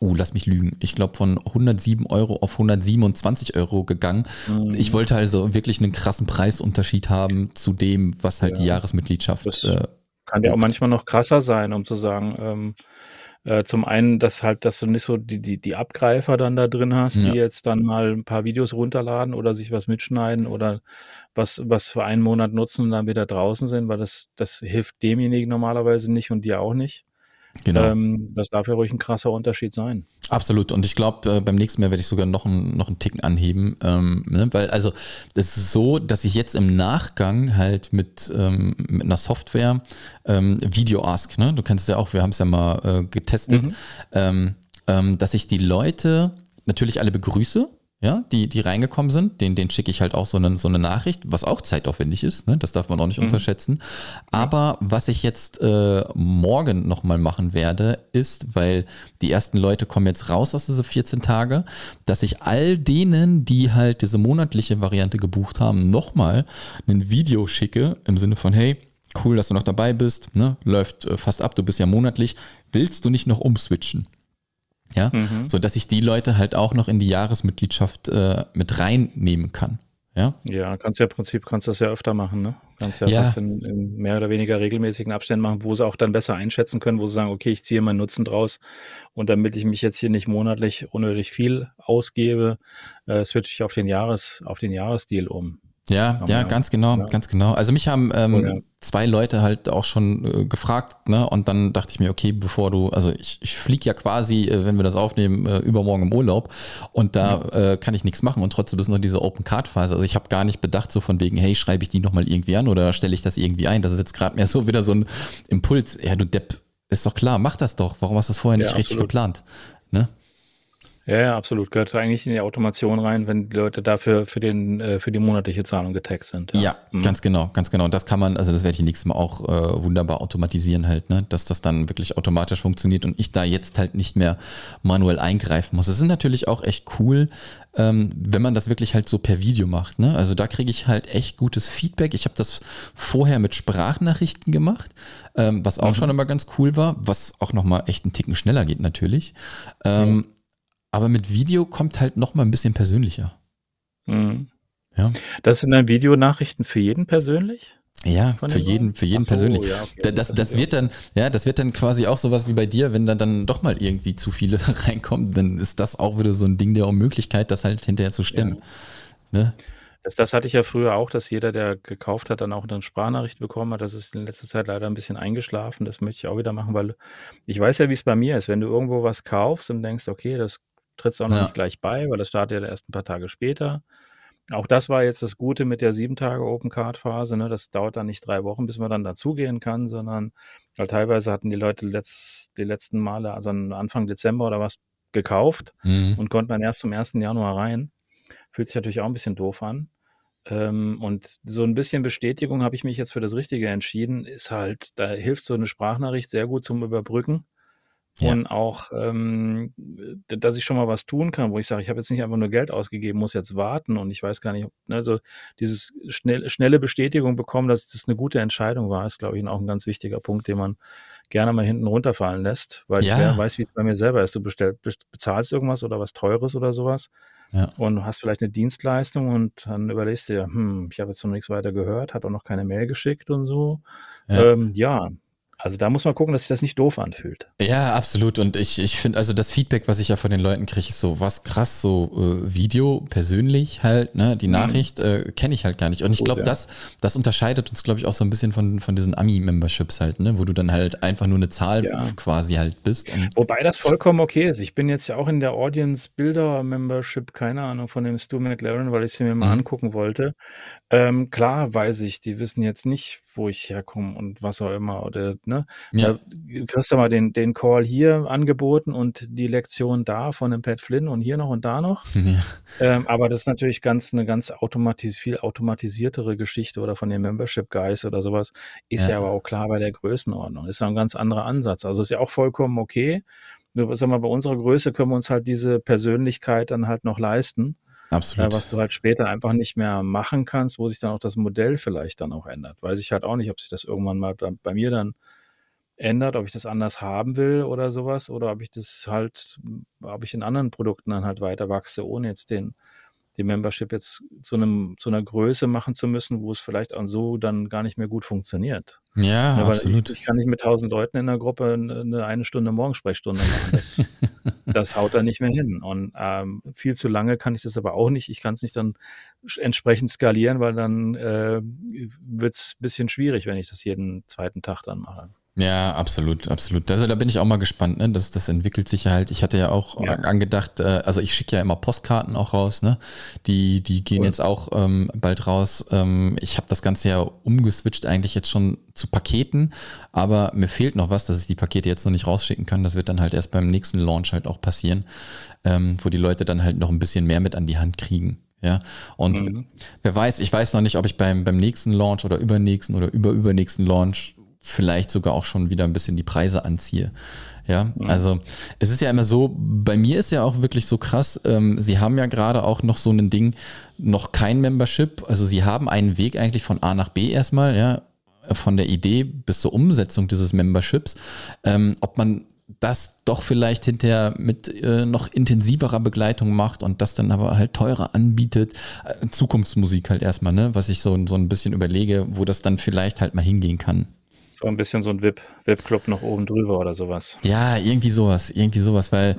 uh, lass mich lügen, ich glaube von 107 Euro auf 127 Euro gegangen. Mhm. Ich wollte also wirklich einen krassen Preisunterschied haben zu dem, was halt ja. die Jahresmitgliedschaft. Das äh, kann ja auch manchmal noch krasser sein, um zu sagen, ähm, äh, zum einen, dass halt, dass du nicht so die, die, die Abgreifer dann da drin hast, ja. die jetzt dann mal ein paar Videos runterladen oder sich was mitschneiden oder was, was für einen Monat nutzen und dann wieder draußen sind, weil das, das hilft demjenigen normalerweise nicht und dir auch nicht. Genau. Ähm, das darf ja ruhig ein krasser Unterschied sein. Absolut. Und ich glaube, äh, beim nächsten Mal werde ich sogar noch, ein, noch einen Ticken anheben. Ähm, ne? Weil, also, es ist so, dass ich jetzt im Nachgang halt mit, ähm, mit einer Software ähm, Video Ask, ne? du kennst es ja auch, wir haben es ja mal äh, getestet, mhm. Ähm, ähm, dass ich die Leute natürlich alle begrüße ja, die, die reingekommen sind, den, den schicke ich halt auch so eine, so eine Nachricht, was auch zeitaufwendig ist, ne? das darf man auch nicht mhm. unterschätzen. Aber was ich jetzt äh, morgen nochmal machen werde, ist, weil die ersten Leute kommen jetzt raus aus diese 14 Tage, dass ich all denen, die halt diese monatliche Variante gebucht haben, nochmal ein Video schicke im Sinne von, hey, cool, dass du noch dabei bist, ne? läuft äh, fast ab, du bist ja monatlich, willst du nicht noch umswitchen? Ja, mhm. so dass ich die Leute halt auch noch in die Jahresmitgliedschaft äh, mit reinnehmen kann. Ja, ja kannst ja im Prinzip kannst das ja öfter machen, ne? Kannst ja, ja. fast in, in, mehr oder weniger regelmäßigen Abständen machen, wo sie auch dann besser einschätzen können, wo sie sagen, okay, ich ziehe meinen Nutzen draus und damit ich mich jetzt hier nicht monatlich unnötig viel ausgebe, äh, switche ich auf den Jahres, auf den Jahresdeal um. Ja, ja, ganz genau, ja. ganz genau. Also mich haben ähm, oh, ja. zwei Leute halt auch schon äh, gefragt, ne? Und dann dachte ich mir, okay, bevor du, also ich, ich fliege ja quasi, äh, wenn wir das aufnehmen, äh, übermorgen im Urlaub und da ja. Äh, kann ich nichts machen und trotzdem ist noch diese Open Card Phase. Also ich habe gar nicht bedacht so von wegen, hey, schreibe ich die nochmal irgendwie an oder stelle ich das irgendwie ein? Das ist jetzt gerade mehr so wieder so ein Impuls. Ja, du Depp, ist doch klar, mach das doch. Warum hast du das vorher nicht richtig geplant? Ja, ja, absolut. Gehört eigentlich in die Automation rein, wenn die Leute dafür für den äh, für die monatliche Zahlung getaggt sind. Ja, ja mhm. ganz genau, ganz genau. Und das kann man, also das werde ich nächstes Mal auch äh, wunderbar automatisieren halt, ne, dass das dann wirklich automatisch funktioniert und ich da jetzt halt nicht mehr manuell eingreifen muss. Es ist natürlich auch echt cool, ähm, wenn man das wirklich halt so per Video macht. Ne? Also da kriege ich halt echt gutes Feedback. Ich habe das vorher mit Sprachnachrichten gemacht, ähm, was auch mhm. schon immer ganz cool war, was auch nochmal echt einen Ticken schneller geht natürlich. Ähm, mhm aber mit Video kommt halt noch mal ein bisschen persönlicher. Mhm. Ja. Das sind dann Videonachrichten für jeden persönlich? Ja, für jeden, für jeden so, persönlich. Ja, okay. Das, das, das wird dann, ja, das wird dann quasi auch sowas wie bei dir, wenn da dann doch mal irgendwie zu viele reinkommen, dann ist das auch wieder so ein Ding der Unmöglichkeit, das halt hinterher zu stemmen. Ja. Ne? Das, das hatte ich ja früher auch, dass jeder, der gekauft hat, dann auch eine Sprachnachricht bekommen hat. Das ist in letzter Zeit leider ein bisschen eingeschlafen. Das möchte ich auch wieder machen, weil ich weiß ja, wie es bei mir ist. Wenn du irgendwo was kaufst und denkst, okay, das trittst auch noch ja. nicht gleich bei, weil das startet ja erst ein paar Tage später. Auch das war jetzt das Gute mit der sieben Tage Open Card Phase. Ne? Das dauert dann nicht drei Wochen, bis man dann dazugehen kann, sondern weil teilweise hatten die Leute letzt, die letzten Male, also Anfang Dezember oder was, gekauft mhm. und konnten dann erst zum 1. Januar rein. Fühlt sich natürlich auch ein bisschen doof an. Ähm, und so ein bisschen Bestätigung habe ich mich jetzt für das Richtige entschieden, ist halt, da hilft so eine Sprachnachricht sehr gut zum Überbrücken Ja. Und auch, ähm, dass ich schon mal was tun kann, wo ich sage, ich habe jetzt nicht einfach nur Geld ausgegeben, muss jetzt warten und ich weiß gar nicht, ne, so dieses schnell, schnelle Bestätigung bekommen, dass das eine gute Entscheidung war, ist, glaube ich, auch ein ganz wichtiger Punkt, den man gerne mal hinten runterfallen lässt, weil ja. ich weiß, wie es bei mir selber ist. Du bestell, bezahlst irgendwas oder was Teures oder sowas ja. und hast vielleicht eine Dienstleistung und dann überlegst du dir, hm, ich habe jetzt noch nichts weiter gehört, hat auch noch keine Mail geschickt und so. Ja, ähm, ja also da muss man gucken, dass sich das nicht doof anfühlt. Ja, absolut. Und ich, ich finde, also das Feedback, was ich ja von den Leuten kriege, ist so was krass, so äh, Video persönlich halt, ne? Die mhm. Nachricht mhm. äh, kenne ich halt gar nicht. Und ich glaube, ja. das, das unterscheidet uns, glaube ich, auch so ein bisschen von, von diesen Ami-Memberships halt, ne? Wo du dann halt einfach nur eine Zahl ja. quasi halt bist. Wobei das vollkommen okay ist. Ich bin jetzt ja auch in der Audience Builder Membership, keine Ahnung, von dem Stu McLaren, weil ich sie mir mal mhm. angucken wollte. Ähm, klar weiß ich, die wissen jetzt nicht, wo ich herkomme und was auch immer. Oder, ne? Ja. Da kriegst du mal den, den Call hier angeboten und die Lektion da von dem Pat Flynn und hier noch und da noch. Ja. Ähm, aber das ist natürlich ganz eine ganz automatis viel automatisiertere Geschichte oder von den Membership Guys oder sowas. Ist ja. ja aber auch klar bei der Größenordnung. Ist ja ein ganz anderer Ansatz. Also ist ja auch vollkommen okay. Nur, sag mal, bei unserer Größe können wir uns halt diese Persönlichkeit dann halt noch leisten. Absolut. Äh, was du halt später einfach nicht mehr machen kannst, wo sich dann auch das Modell vielleicht dann auch ändert. Weiß ich halt auch nicht, ob sich das irgendwann mal bei, bei mir dann ändert, ob ich das anders haben will oder sowas, oder ob ich das halt, ob ich in anderen Produkten dann halt weiter wachse, ohne jetzt den, die Membership jetzt zu einem, zu einer Größe machen zu müssen, wo es vielleicht auch so dann gar nicht mehr gut funktioniert. Ja, ja absolut. Ich, ich, kann nicht mit tausend Leuten in der Gruppe eine, eine Stunde Morgensprechstunde machen. Das, das haut da nicht mehr hin. Und ähm, viel zu lange kann ich das aber auch nicht. Ich kann es nicht dann entsprechend skalieren, weil dann äh, wird es ein bisschen schwierig, wenn ich das jeden zweiten Tag dann mache. Ja, absolut, absolut. Also da bin ich auch mal gespannt, ne? Das, das entwickelt sich ja halt. Ich hatte ja auch ja. angedacht, äh, also ich schicke ja immer Postkarten auch raus, ne? Die, die gehen cool. jetzt auch ähm, bald raus. Ähm, ich habe das Ganze ja umgeswitcht eigentlich jetzt schon zu Paketen, aber mir fehlt noch was, dass ich die Pakete jetzt noch nicht rausschicken kann. Das wird dann halt erst beim nächsten Launch halt auch passieren, ähm, wo die Leute dann halt noch ein bisschen mehr mit an die Hand kriegen. Ja, und mhm. wer weiß, ich weiß noch nicht, ob ich beim, beim nächsten Launch oder übernächsten oder überübernächsten Launch vielleicht sogar auch schon wieder ein bisschen die Preise anziehe. Ja, mhm. also es ist ja immer so, bei mir ist ja auch wirklich so krass, ähm, sie haben ja gerade auch noch so ein Ding, noch kein Membership, also sie haben einen Weg eigentlich von A nach B erstmal, ja, von der Idee bis zur Umsetzung dieses Memberships, ähm, ob man das doch vielleicht hinterher mit äh, noch intensiverer Begleitung macht und das dann aber halt teurer anbietet. Äh, Zukunftsmusik halt erstmal, ne? Was ich so, so ein bisschen überlege, wo das dann vielleicht halt mal hingehen kann. So ein bisschen so ein VIP, VIP-Club noch oben drüber oder sowas. Ja, irgendwie sowas, irgendwie sowas, weil,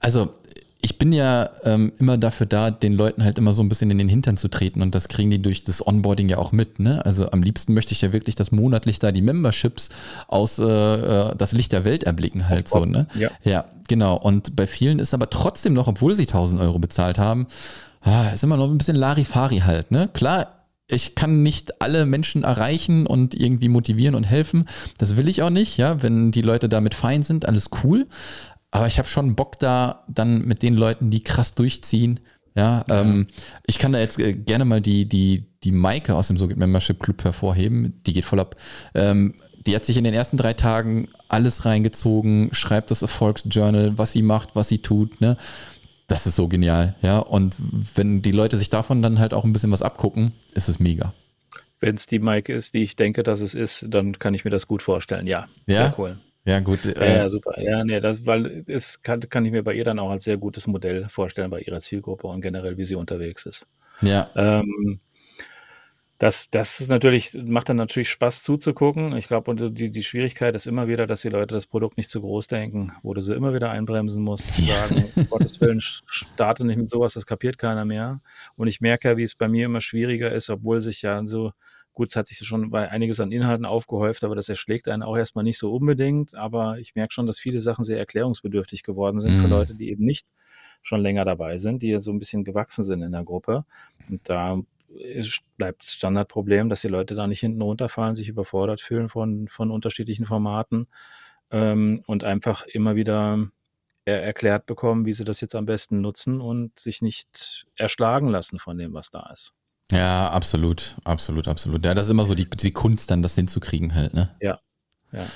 also ich bin ja ähm, immer dafür da, den Leuten halt immer so ein bisschen in den Hintern zu treten und das kriegen die durch das Onboarding ja auch mit. Ne? Also am liebsten möchte ich ja wirklich, dass monatlich da die Memberships aus äh, äh das Licht der Welt erblicken halt so. Ne? Ja. ja, genau. Und bei vielen ist aber trotzdem noch, obwohl sie 1000 Euro bezahlt haben, ah, ist immer noch ein bisschen Larifari halt. Ne? Klar, ich kann nicht alle Menschen erreichen und irgendwie motivieren und helfen. Das will ich auch nicht, ja. Wenn die Leute damit fein sind, alles cool. Aber ich habe schon Bock da dann mit den Leuten, die krass durchziehen. Ja, ja. Ähm, ich kann da jetzt äh, gerne mal die, die, die Maike aus dem Sogit Membership Club hervorheben. Die geht voll ab. Ähm, die hat sich in den ersten drei Tagen alles reingezogen, schreibt das Erfolgsjournal, was sie macht, was sie tut. Ne? Das ist so genial, ja. Und wenn die Leute sich davon dann halt auch ein bisschen was abgucken, ist es mega. Wenn es die Mike ist, die ich denke, dass es ist, dann kann ich mir das gut vorstellen. Ja, ja? sehr cool. Ja, gut. Äh, ja, super. Ja, nee, das, weil es kann, kann ich mir bei ihr dann auch als sehr gutes Modell vorstellen, bei ihrer Zielgruppe und generell, wie sie unterwegs ist. Ja. Ähm, das, das ist natürlich, macht dann natürlich Spaß zuzugucken. Ich glaube, und die, die Schwierigkeit ist immer wieder, dass die Leute das Produkt nicht zu groß denken, wo du sie immer wieder einbremsen musst, zu sagen, um Gottes Willen, starte nicht mit sowas, das kapiert keiner mehr. Und ich merke ja, wie es bei mir immer schwieriger ist, obwohl sich ja so, gut, es hat sich schon bei einiges an Inhalten aufgehäuft, aber das erschlägt einen auch erstmal nicht so unbedingt. Aber ich merke schon, dass viele Sachen sehr erklärungsbedürftig geworden sind mhm. für Leute, die eben nicht schon länger dabei sind, die so ein bisschen gewachsen sind in der Gruppe. Und da bleibt das Standardproblem, dass die Leute da nicht hinten runterfallen, sich überfordert fühlen von, von unterschiedlichen Formaten ähm, und einfach immer wieder er erklärt bekommen, wie sie das jetzt am besten nutzen und sich nicht erschlagen lassen von dem, was da ist. Ja, absolut, absolut, absolut. Ja, das ist immer so die, die Kunst, dann das hinzukriegen halt, ne? Ja, ja.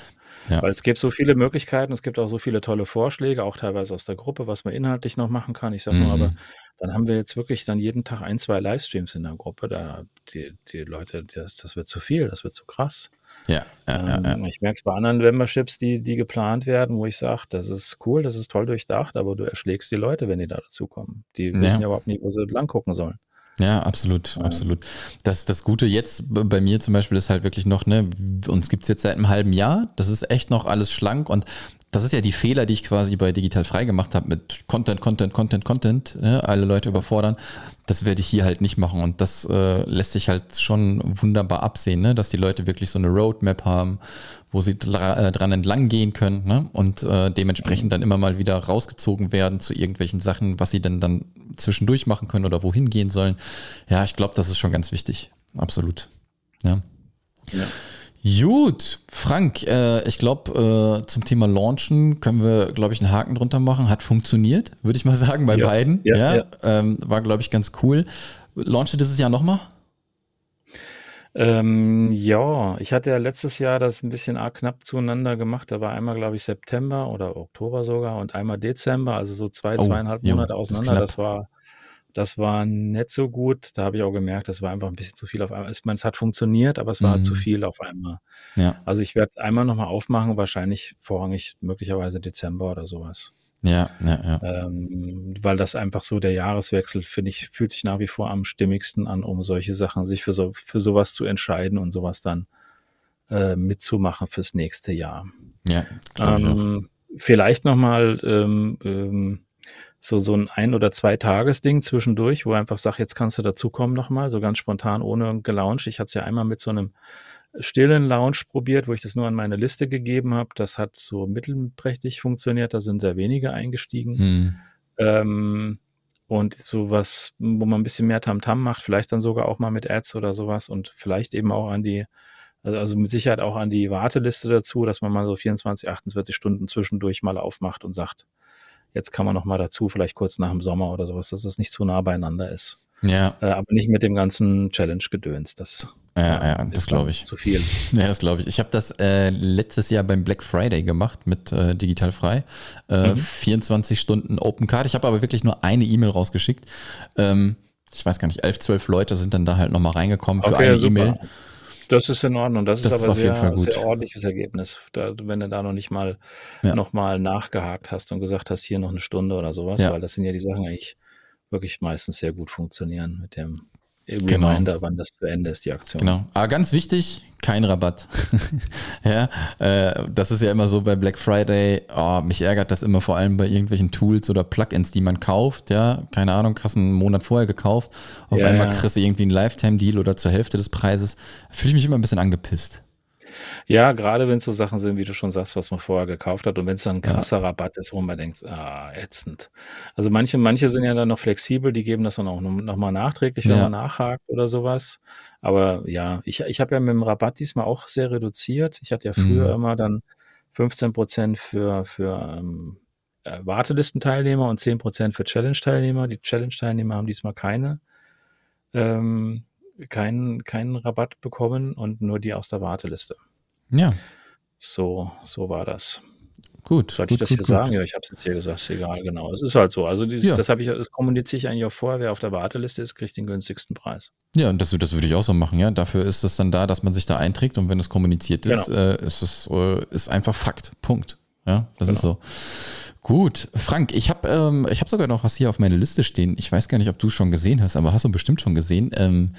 Ja. Weil es gibt so viele Möglichkeiten, es gibt auch so viele tolle Vorschläge, auch teilweise aus der Gruppe, was man inhaltlich noch machen kann. Ich sage mhm. nur, aber dann haben wir jetzt wirklich dann jeden Tag ein, zwei Livestreams in der Gruppe. Da die, die Leute, das, das wird zu viel, das wird zu krass. Ja, ja, ähm, ja. Ich merke es bei anderen Memberships, die, die geplant werden, wo ich sage, das ist cool, das ist toll durchdacht, aber du erschlägst die Leute, wenn die da dazukommen. Die wissen ja überhaupt nicht, wo sie lang gucken sollen. Ja, absolut, ja. absolut. Das, das Gute jetzt bei mir zum Beispiel ist halt wirklich noch, ne, uns gibt es jetzt seit einem halben Jahr, das ist echt noch alles schlank und das ist ja die Fehler, die ich quasi bei Digital frei gemacht habe mit Content, Content, Content, Content, ne, alle Leute überfordern. Das werde ich hier halt nicht machen und das äh, lässt sich halt schon wunderbar absehen, ne, dass die Leute wirklich so eine Roadmap haben, wo sie äh, dran entlang gehen können ne, und äh, dementsprechend dann immer mal wieder rausgezogen werden zu irgendwelchen Sachen, was sie denn dann zwischendurch machen können oder wohin gehen sollen. Ja, ich glaube, das ist schon ganz wichtig. Absolut. Ja. ja. Gut, Frank, äh, ich glaube, äh, zum Thema Launchen können wir, glaube ich, einen Haken drunter machen. Hat funktioniert, würde ich mal sagen, bei ja, beiden. Ja, ja, ja. Ähm, war, glaube ich, ganz cool. Launche dieses Jahr nochmal? Ähm, ja, ich hatte ja letztes Jahr das ein bisschen knapp zueinander gemacht. Da war einmal, glaube ich, September oder Oktober sogar und einmal Dezember, also so zwei, oh, zweieinhalb Monate jo, auseinander. Das, das war das war nicht so gut. Da habe ich auch gemerkt, das war einfach ein bisschen zu viel auf einmal. Ich meine, es hat funktioniert, aber es war mhm. zu viel auf einmal. Ja. Also ich werde einmal nochmal aufmachen, wahrscheinlich vorrangig möglicherweise Dezember oder sowas. Ja, ja, ja. Ähm, weil das einfach so der Jahreswechsel, finde ich, fühlt sich nach wie vor am stimmigsten an, um solche Sachen, sich für, so, für sowas zu entscheiden und sowas dann äh, mitzumachen fürs nächste Jahr. Ja, ähm, Vielleicht nochmal ähm, ähm, so, so ein ein- oder zwei Tagesding zwischendurch, wo einfach sagt, jetzt kannst du dazukommen nochmal, so ganz spontan, ohne gelauncht. Ich hatte es ja einmal mit so einem stillen Lounge probiert, wo ich das nur an meine Liste gegeben habe. Das hat so mittelprächtig funktioniert, da sind sehr wenige eingestiegen. Hm. Ähm, und sowas, wo man ein bisschen mehr Tamtam -Tam macht, vielleicht dann sogar auch mal mit Ads oder sowas und vielleicht eben auch an die, also, also mit Sicherheit auch an die Warteliste dazu, dass man mal so 24, 48 Stunden zwischendurch mal aufmacht und sagt, Jetzt kann man noch mal dazu, vielleicht kurz nach dem Sommer oder sowas, dass es nicht zu nah beieinander ist. Ja. Äh, aber nicht mit dem ganzen Challenge-Gedöns. Das ja, ja, das glaube ich. Zu viel. Ja, das glaube ich. Ich habe das äh, letztes Jahr beim Black Friday gemacht mit äh, Digital Frei. Äh, mhm. 24 Stunden Open Card. Ich habe aber wirklich nur eine E-Mail rausgeschickt. Ähm, ich weiß gar nicht, 11, 12 Leute sind dann da halt nochmal reingekommen für okay, eine E-Mail. Das ist in Ordnung. Das, das ist aber ein sehr, sehr ordentliches Ergebnis. Da, wenn du da noch nicht mal ja. noch mal nachgehakt hast und gesagt hast, hier noch eine Stunde oder sowas, ja. weil das sind ja die Sachen eigentlich wirklich meistens sehr gut funktionieren mit dem genau. Reminder, wann das zu Ende ist, die Aktion. Genau. Aber ganz wichtig, kein Rabatt. ja, äh, das ist ja immer so bei Black Friday. Oh, mich ärgert das immer vor allem bei irgendwelchen Tools oder Plugins, die man kauft. Ja, keine Ahnung, hast einen Monat vorher gekauft. Auf ja, einmal kriegst du irgendwie einen Lifetime-Deal oder zur Hälfte des Preises. Fühle ich mich immer ein bisschen angepisst. Ja, gerade wenn es so Sachen sind, wie du schon sagst, was man vorher gekauft hat und wenn es dann 'n Ja. krasser Rabatt ist, wo man denkt: „Ah, ätzend.“ Also, manche manche sind ja dann noch flexibel, die geben das dann auch noch mal nachträglich, wenn man nachhakt oder sowas. Aber ja, ich ich habe ja mit dem Rabatt diesmal auch sehr reduziert. Ich hatte ja früher Mhm. immer dann 15% für für, ähm, äh, Wartelistenteilnehmer und 10% für Challenge-Teilnehmer. Die Challenge-Teilnehmer haben diesmal keine ähm, keinen keinen Rabatt bekommen und nur die aus der Warteliste. Ja. So so war das. Gut. Soll ich das gut, hier gut. sagen? Ja, ich habe es jetzt hier gesagt, ist egal, genau. Es ist halt so. Also dieses, ja. das habe ich, das kommuniziere ich eigentlich auch vorher. Wer auf der Warteliste ist, kriegt den günstigsten Preis. Ja, und das, das würde ich auch so machen, ja. Dafür ist es dann da, dass man sich da einträgt und wenn es kommuniziert ist, genau. äh, ist es äh, ist einfach Fakt. Punkt. Ja, das genau. ist so. Gut, Frank, ich habe ähm, hab sogar noch was hier auf meiner Liste stehen. Ich weiß gar nicht, ob du es schon gesehen hast, aber hast du bestimmt schon gesehen. Ähm,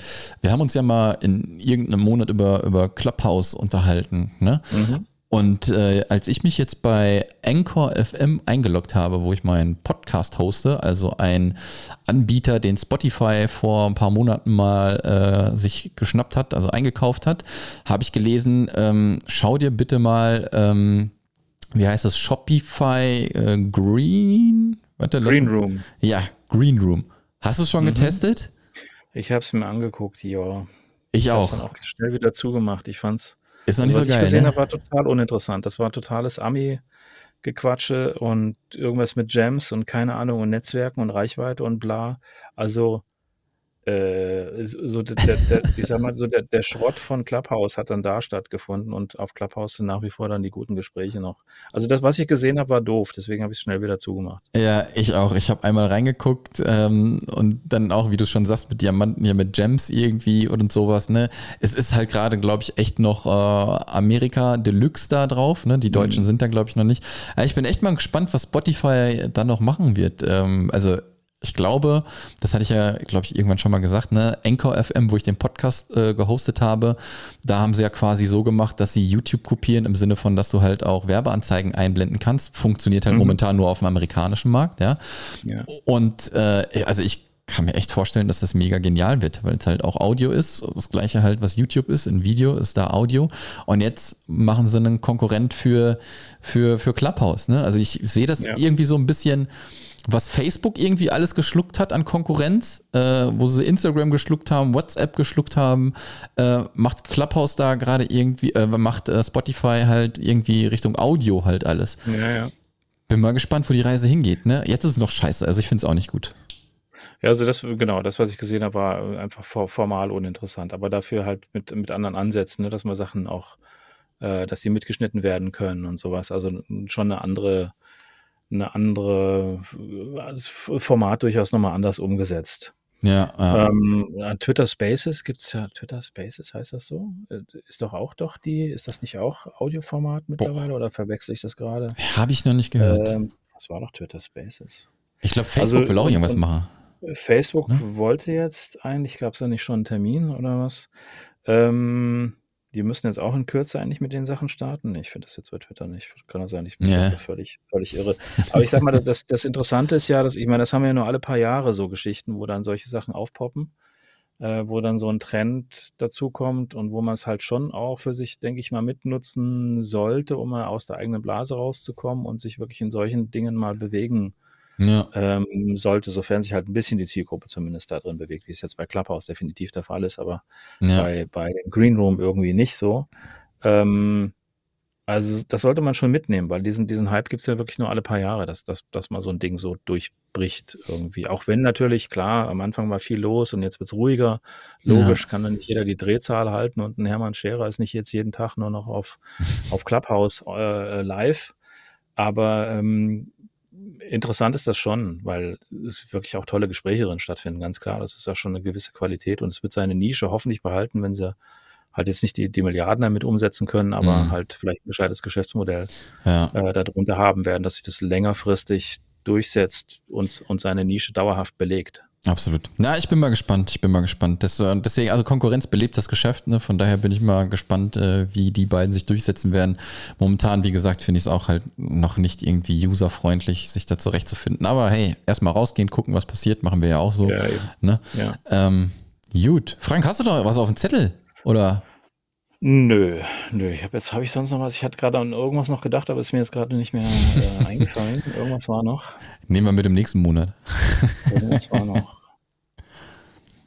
wir haben uns ja mal in irgendeinem Monat über, über Clubhouse unterhalten. Ne? Mhm. Und äh, als ich mich jetzt bei Anchor FM eingeloggt habe, wo ich meinen Podcast hoste, also ein Anbieter, den Spotify vor ein paar Monaten mal äh, sich geschnappt hat, also eingekauft hat, habe ich gelesen, ähm, schau dir bitte mal ähm, wie heißt das? Shopify äh, Green? Warte, Green Room. Ja, Green Room. Hast du es schon mhm. getestet? Ich habe es mir angeguckt, ja. Ich, ich auch. Dann auch schnell wieder zugemacht. Ich fand's. Ist noch nicht also, so geil. Was ich gesehen ne? habe, war total uninteressant. Das war totales Ami-Gequatsche und irgendwas mit Gems und keine Ahnung und Netzwerken und Reichweite und bla. Also äh, so der, der, ich sag mal, so der, der Schrott von Clubhouse hat dann da stattgefunden und auf Clubhouse sind nach wie vor dann die guten Gespräche noch. Also das, was ich gesehen habe, war doof, deswegen habe ich es schnell wieder zugemacht. Ja, ich auch. Ich habe einmal reingeguckt ähm, und dann auch, wie du schon sagst, mit Diamanten, ja mit Gems irgendwie und sowas, ne? Es ist halt gerade, glaube ich, echt noch äh, Amerika Deluxe da drauf, ne? Die Deutschen mhm. sind da, glaube ich, noch nicht. Aber ich bin echt mal gespannt, was Spotify dann noch machen wird. Ähm, also ich glaube, das hatte ich ja, glaube ich, irgendwann schon mal gesagt, ne? Anchor FM, wo ich den Podcast äh, gehostet habe, da haben sie ja quasi so gemacht, dass sie YouTube kopieren im Sinne von, dass du halt auch Werbeanzeigen einblenden kannst. Funktioniert halt mhm. momentan nur auf dem amerikanischen Markt, ja. ja. Und äh, also ich kann mir echt vorstellen, dass das mega genial wird, weil es halt auch Audio ist. Das gleiche halt, was YouTube ist. In Video ist da Audio. Und jetzt machen sie einen Konkurrent für, für, für Clubhouse. Ne? Also ich sehe das ja. irgendwie so ein bisschen was Facebook irgendwie alles geschluckt hat an Konkurrenz, äh, wo sie Instagram geschluckt haben, WhatsApp geschluckt haben, äh, macht Clubhouse da gerade irgendwie, äh, macht äh, Spotify halt irgendwie Richtung Audio halt alles. Ja, ja. Bin mal gespannt, wo die Reise hingeht. Ne? Jetzt ist es noch scheiße, also ich finde es auch nicht gut. Ja, also das, genau, das, was ich gesehen habe, war einfach formal uninteressant, aber dafür halt mit, mit anderen Ansätzen, ne, dass man Sachen auch, äh, dass die mitgeschnitten werden können und sowas. Also schon eine andere eine andere das Format durchaus nochmal anders umgesetzt. Ja, ja. Ähm, Twitter Spaces gibt es ja, Twitter Spaces heißt das so? Äh, ist doch auch doch die, ist das nicht auch Audioformat mittlerweile Boah. oder verwechsel ich das gerade? Habe ich noch nicht gehört. Ähm, das war doch Twitter Spaces. Ich glaube, Facebook also, will auch irgendwas machen. Facebook ne? wollte jetzt eigentlich, gab es da nicht schon einen Termin oder was? Ähm, die müssen jetzt auch in Kürze eigentlich mit den Sachen starten. Ich finde das jetzt bei Twitter nicht. Kann das sein, ich bin yeah. völlig, völlig irre. Aber ich sag mal, das, das Interessante ist ja, dass, ich meine, das haben wir ja nur alle paar Jahre so Geschichten, wo dann solche Sachen aufpoppen, äh, wo dann so ein Trend dazukommt und wo man es halt schon auch für sich, denke ich mal, mitnutzen sollte, um mal aus der eigenen Blase rauszukommen und sich wirklich in solchen Dingen mal bewegen ja. ähm, sollte, sofern sich halt ein bisschen die Zielgruppe zumindest da drin bewegt, wie es jetzt bei Clubhouse definitiv der Fall ist, aber ja. bei, bei Green Room irgendwie nicht so. Ähm, also das sollte man schon mitnehmen, weil diesen, diesen Hype gibt es ja wirklich nur alle paar Jahre, dass, dass, dass mal so ein Ding so durchbricht irgendwie. Auch wenn natürlich, klar, am Anfang war viel los und jetzt wird es ruhiger. Logisch ja. kann dann nicht jeder die Drehzahl halten und ein Hermann Scherer ist nicht jetzt jeden Tag nur noch auf, auf Clubhouse äh, live. Aber ähm, interessant ist das schon, weil es wirklich auch tolle Gespräche drin stattfinden, ganz klar. Das ist ja schon eine gewisse Qualität und es wird seine Nische hoffentlich behalten, wenn sie halt jetzt nicht die, die Milliarden damit umsetzen können, aber mhm. halt vielleicht ein gescheites Geschäftsmodell ja. äh, darunter haben werden, dass sich das längerfristig durchsetzt und, und seine Nische dauerhaft belegt. Absolut. Na, ich bin mal gespannt. Ich bin mal gespannt. Das, äh, deswegen, also Konkurrenz belebt das Geschäft. Ne? Von daher bin ich mal gespannt, äh, wie die beiden sich durchsetzen werden. Momentan, wie gesagt, finde ich es auch halt noch nicht irgendwie userfreundlich, sich da zurechtzufinden. Aber hey, erstmal rausgehen, gucken, was passiert. Machen wir ja auch so. Ja, ne? ja. Ähm, gut. Frank, hast du noch was auf dem Zettel? Oder? Nö, nö. Ich habe jetzt habe ich sonst noch was. Ich hatte gerade an irgendwas noch gedacht, aber ist mir jetzt gerade nicht mehr äh, eingefallen. Irgendwas war noch. Nehmen wir mit dem nächsten Monat. irgendwas war noch.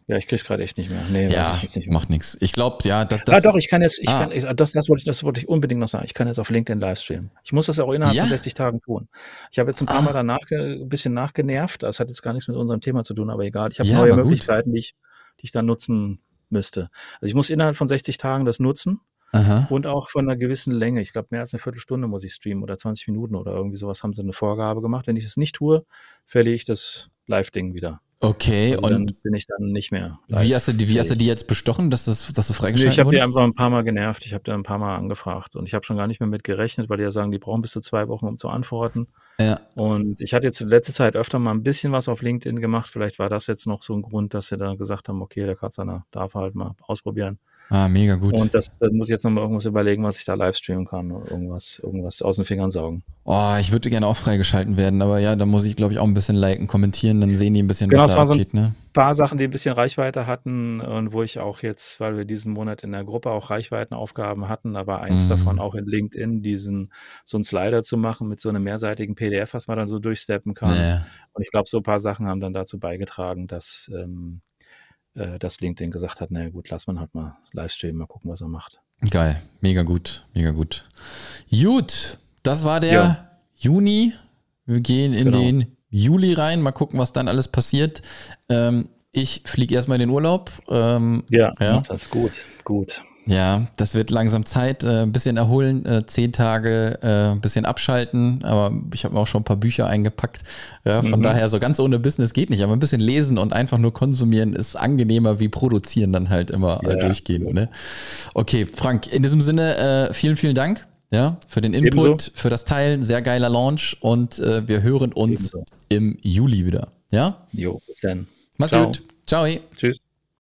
Ja, ich krieg's gerade echt nicht mehr. Nee, ja, nicht mehr. macht nichts. Ich glaube, ja, dass das. Ah, doch, ich kann jetzt, ich ah. kann, ich, das, das, wollte ich, das wollte ich unbedingt noch sagen. Ich kann jetzt auf LinkedIn Livestreamen. Ich muss das auch innerhalb ja. von 60 Tagen tun. Ich habe jetzt ein paar ah. Mal danach ein bisschen nachgenervt. Das hat jetzt gar nichts mit unserem Thema zu tun, aber egal. Ich habe ja, neue Möglichkeiten, die ich, die ich dann nutzen müsste. Also ich muss innerhalb von 60 Tagen das nutzen. Aha. Und auch von einer gewissen Länge. Ich glaube, mehr als eine Viertelstunde muss ich streamen oder 20 Minuten oder irgendwie sowas haben sie eine Vorgabe gemacht. Wenn ich es nicht tue, verliere ich das Live-Ding wieder. Okay, also und dann bin ich dann nicht mehr. Wie hast, du die, wie hast du die jetzt bestochen, dass, das, dass du freigeschaltet nee, Ich habe die einfach ein paar Mal genervt. Ich habe die ein paar Mal angefragt und ich habe schon gar nicht mehr mit gerechnet, weil die ja sagen, die brauchen bis zu zwei Wochen, um zu antworten. Ja. Und ich hatte jetzt in letzter Zeit öfter mal ein bisschen was auf LinkedIn gemacht. Vielleicht war das jetzt noch so ein Grund, dass sie da gesagt haben, okay, der Katzaner darf halt mal ausprobieren. Ah, mega gut. Und das, das muss ich jetzt nochmal irgendwas überlegen, was ich da live streamen kann. Irgendwas, irgendwas aus den Fingern saugen. Oh, ich würde gerne auch freigeschalten werden, aber ja, da muss ich, glaube ich, auch ein bisschen liken, kommentieren, dann sehen die ein bisschen, genau, was da abgeht, so ein ne? paar Sachen, die ein bisschen Reichweite hatten und wo ich auch jetzt, weil wir diesen Monat in der Gruppe auch Reichweitenaufgaben hatten, war eins mhm. davon auch in LinkedIn, diesen, so einen Slider zu machen mit so einem mehrseitigen PDF, was man dann so durchsteppen kann. Ja. Und ich glaube, so ein paar Sachen haben dann dazu beigetragen, dass, ähm, äh, dass LinkedIn gesagt hat, naja gut, lass man halt mal Livestream, mal gucken, was er macht. Geil, mega gut, mega gut. Gut, das war der ja. Juni. Wir gehen in genau. den Juli rein, mal gucken, was dann alles passiert. Ähm, Ich fliege erstmal in den Urlaub. Ähm, ja, ja, das ist gut, gut. Ja, das wird langsam Zeit. Äh, ein bisschen erholen, äh, zehn Tage, äh, ein bisschen abschalten. Aber ich habe mir auch schon ein paar Bücher eingepackt. Ja, von mhm. daher, so ganz ohne Business geht nicht. Aber ein bisschen lesen und einfach nur konsumieren ist angenehmer wie produzieren dann halt immer äh, ja, durchgehend. Ne? Okay, Frank, in diesem Sinne, äh, vielen, vielen Dank. Ja, für den Input, Ebenso. für das Teilen. Sehr geiler Launch und äh, wir hören uns Ebenso. im Juli wieder. Ja? Jo, bis dann. Mach's Ciao. gut. Ciao. Tschüss.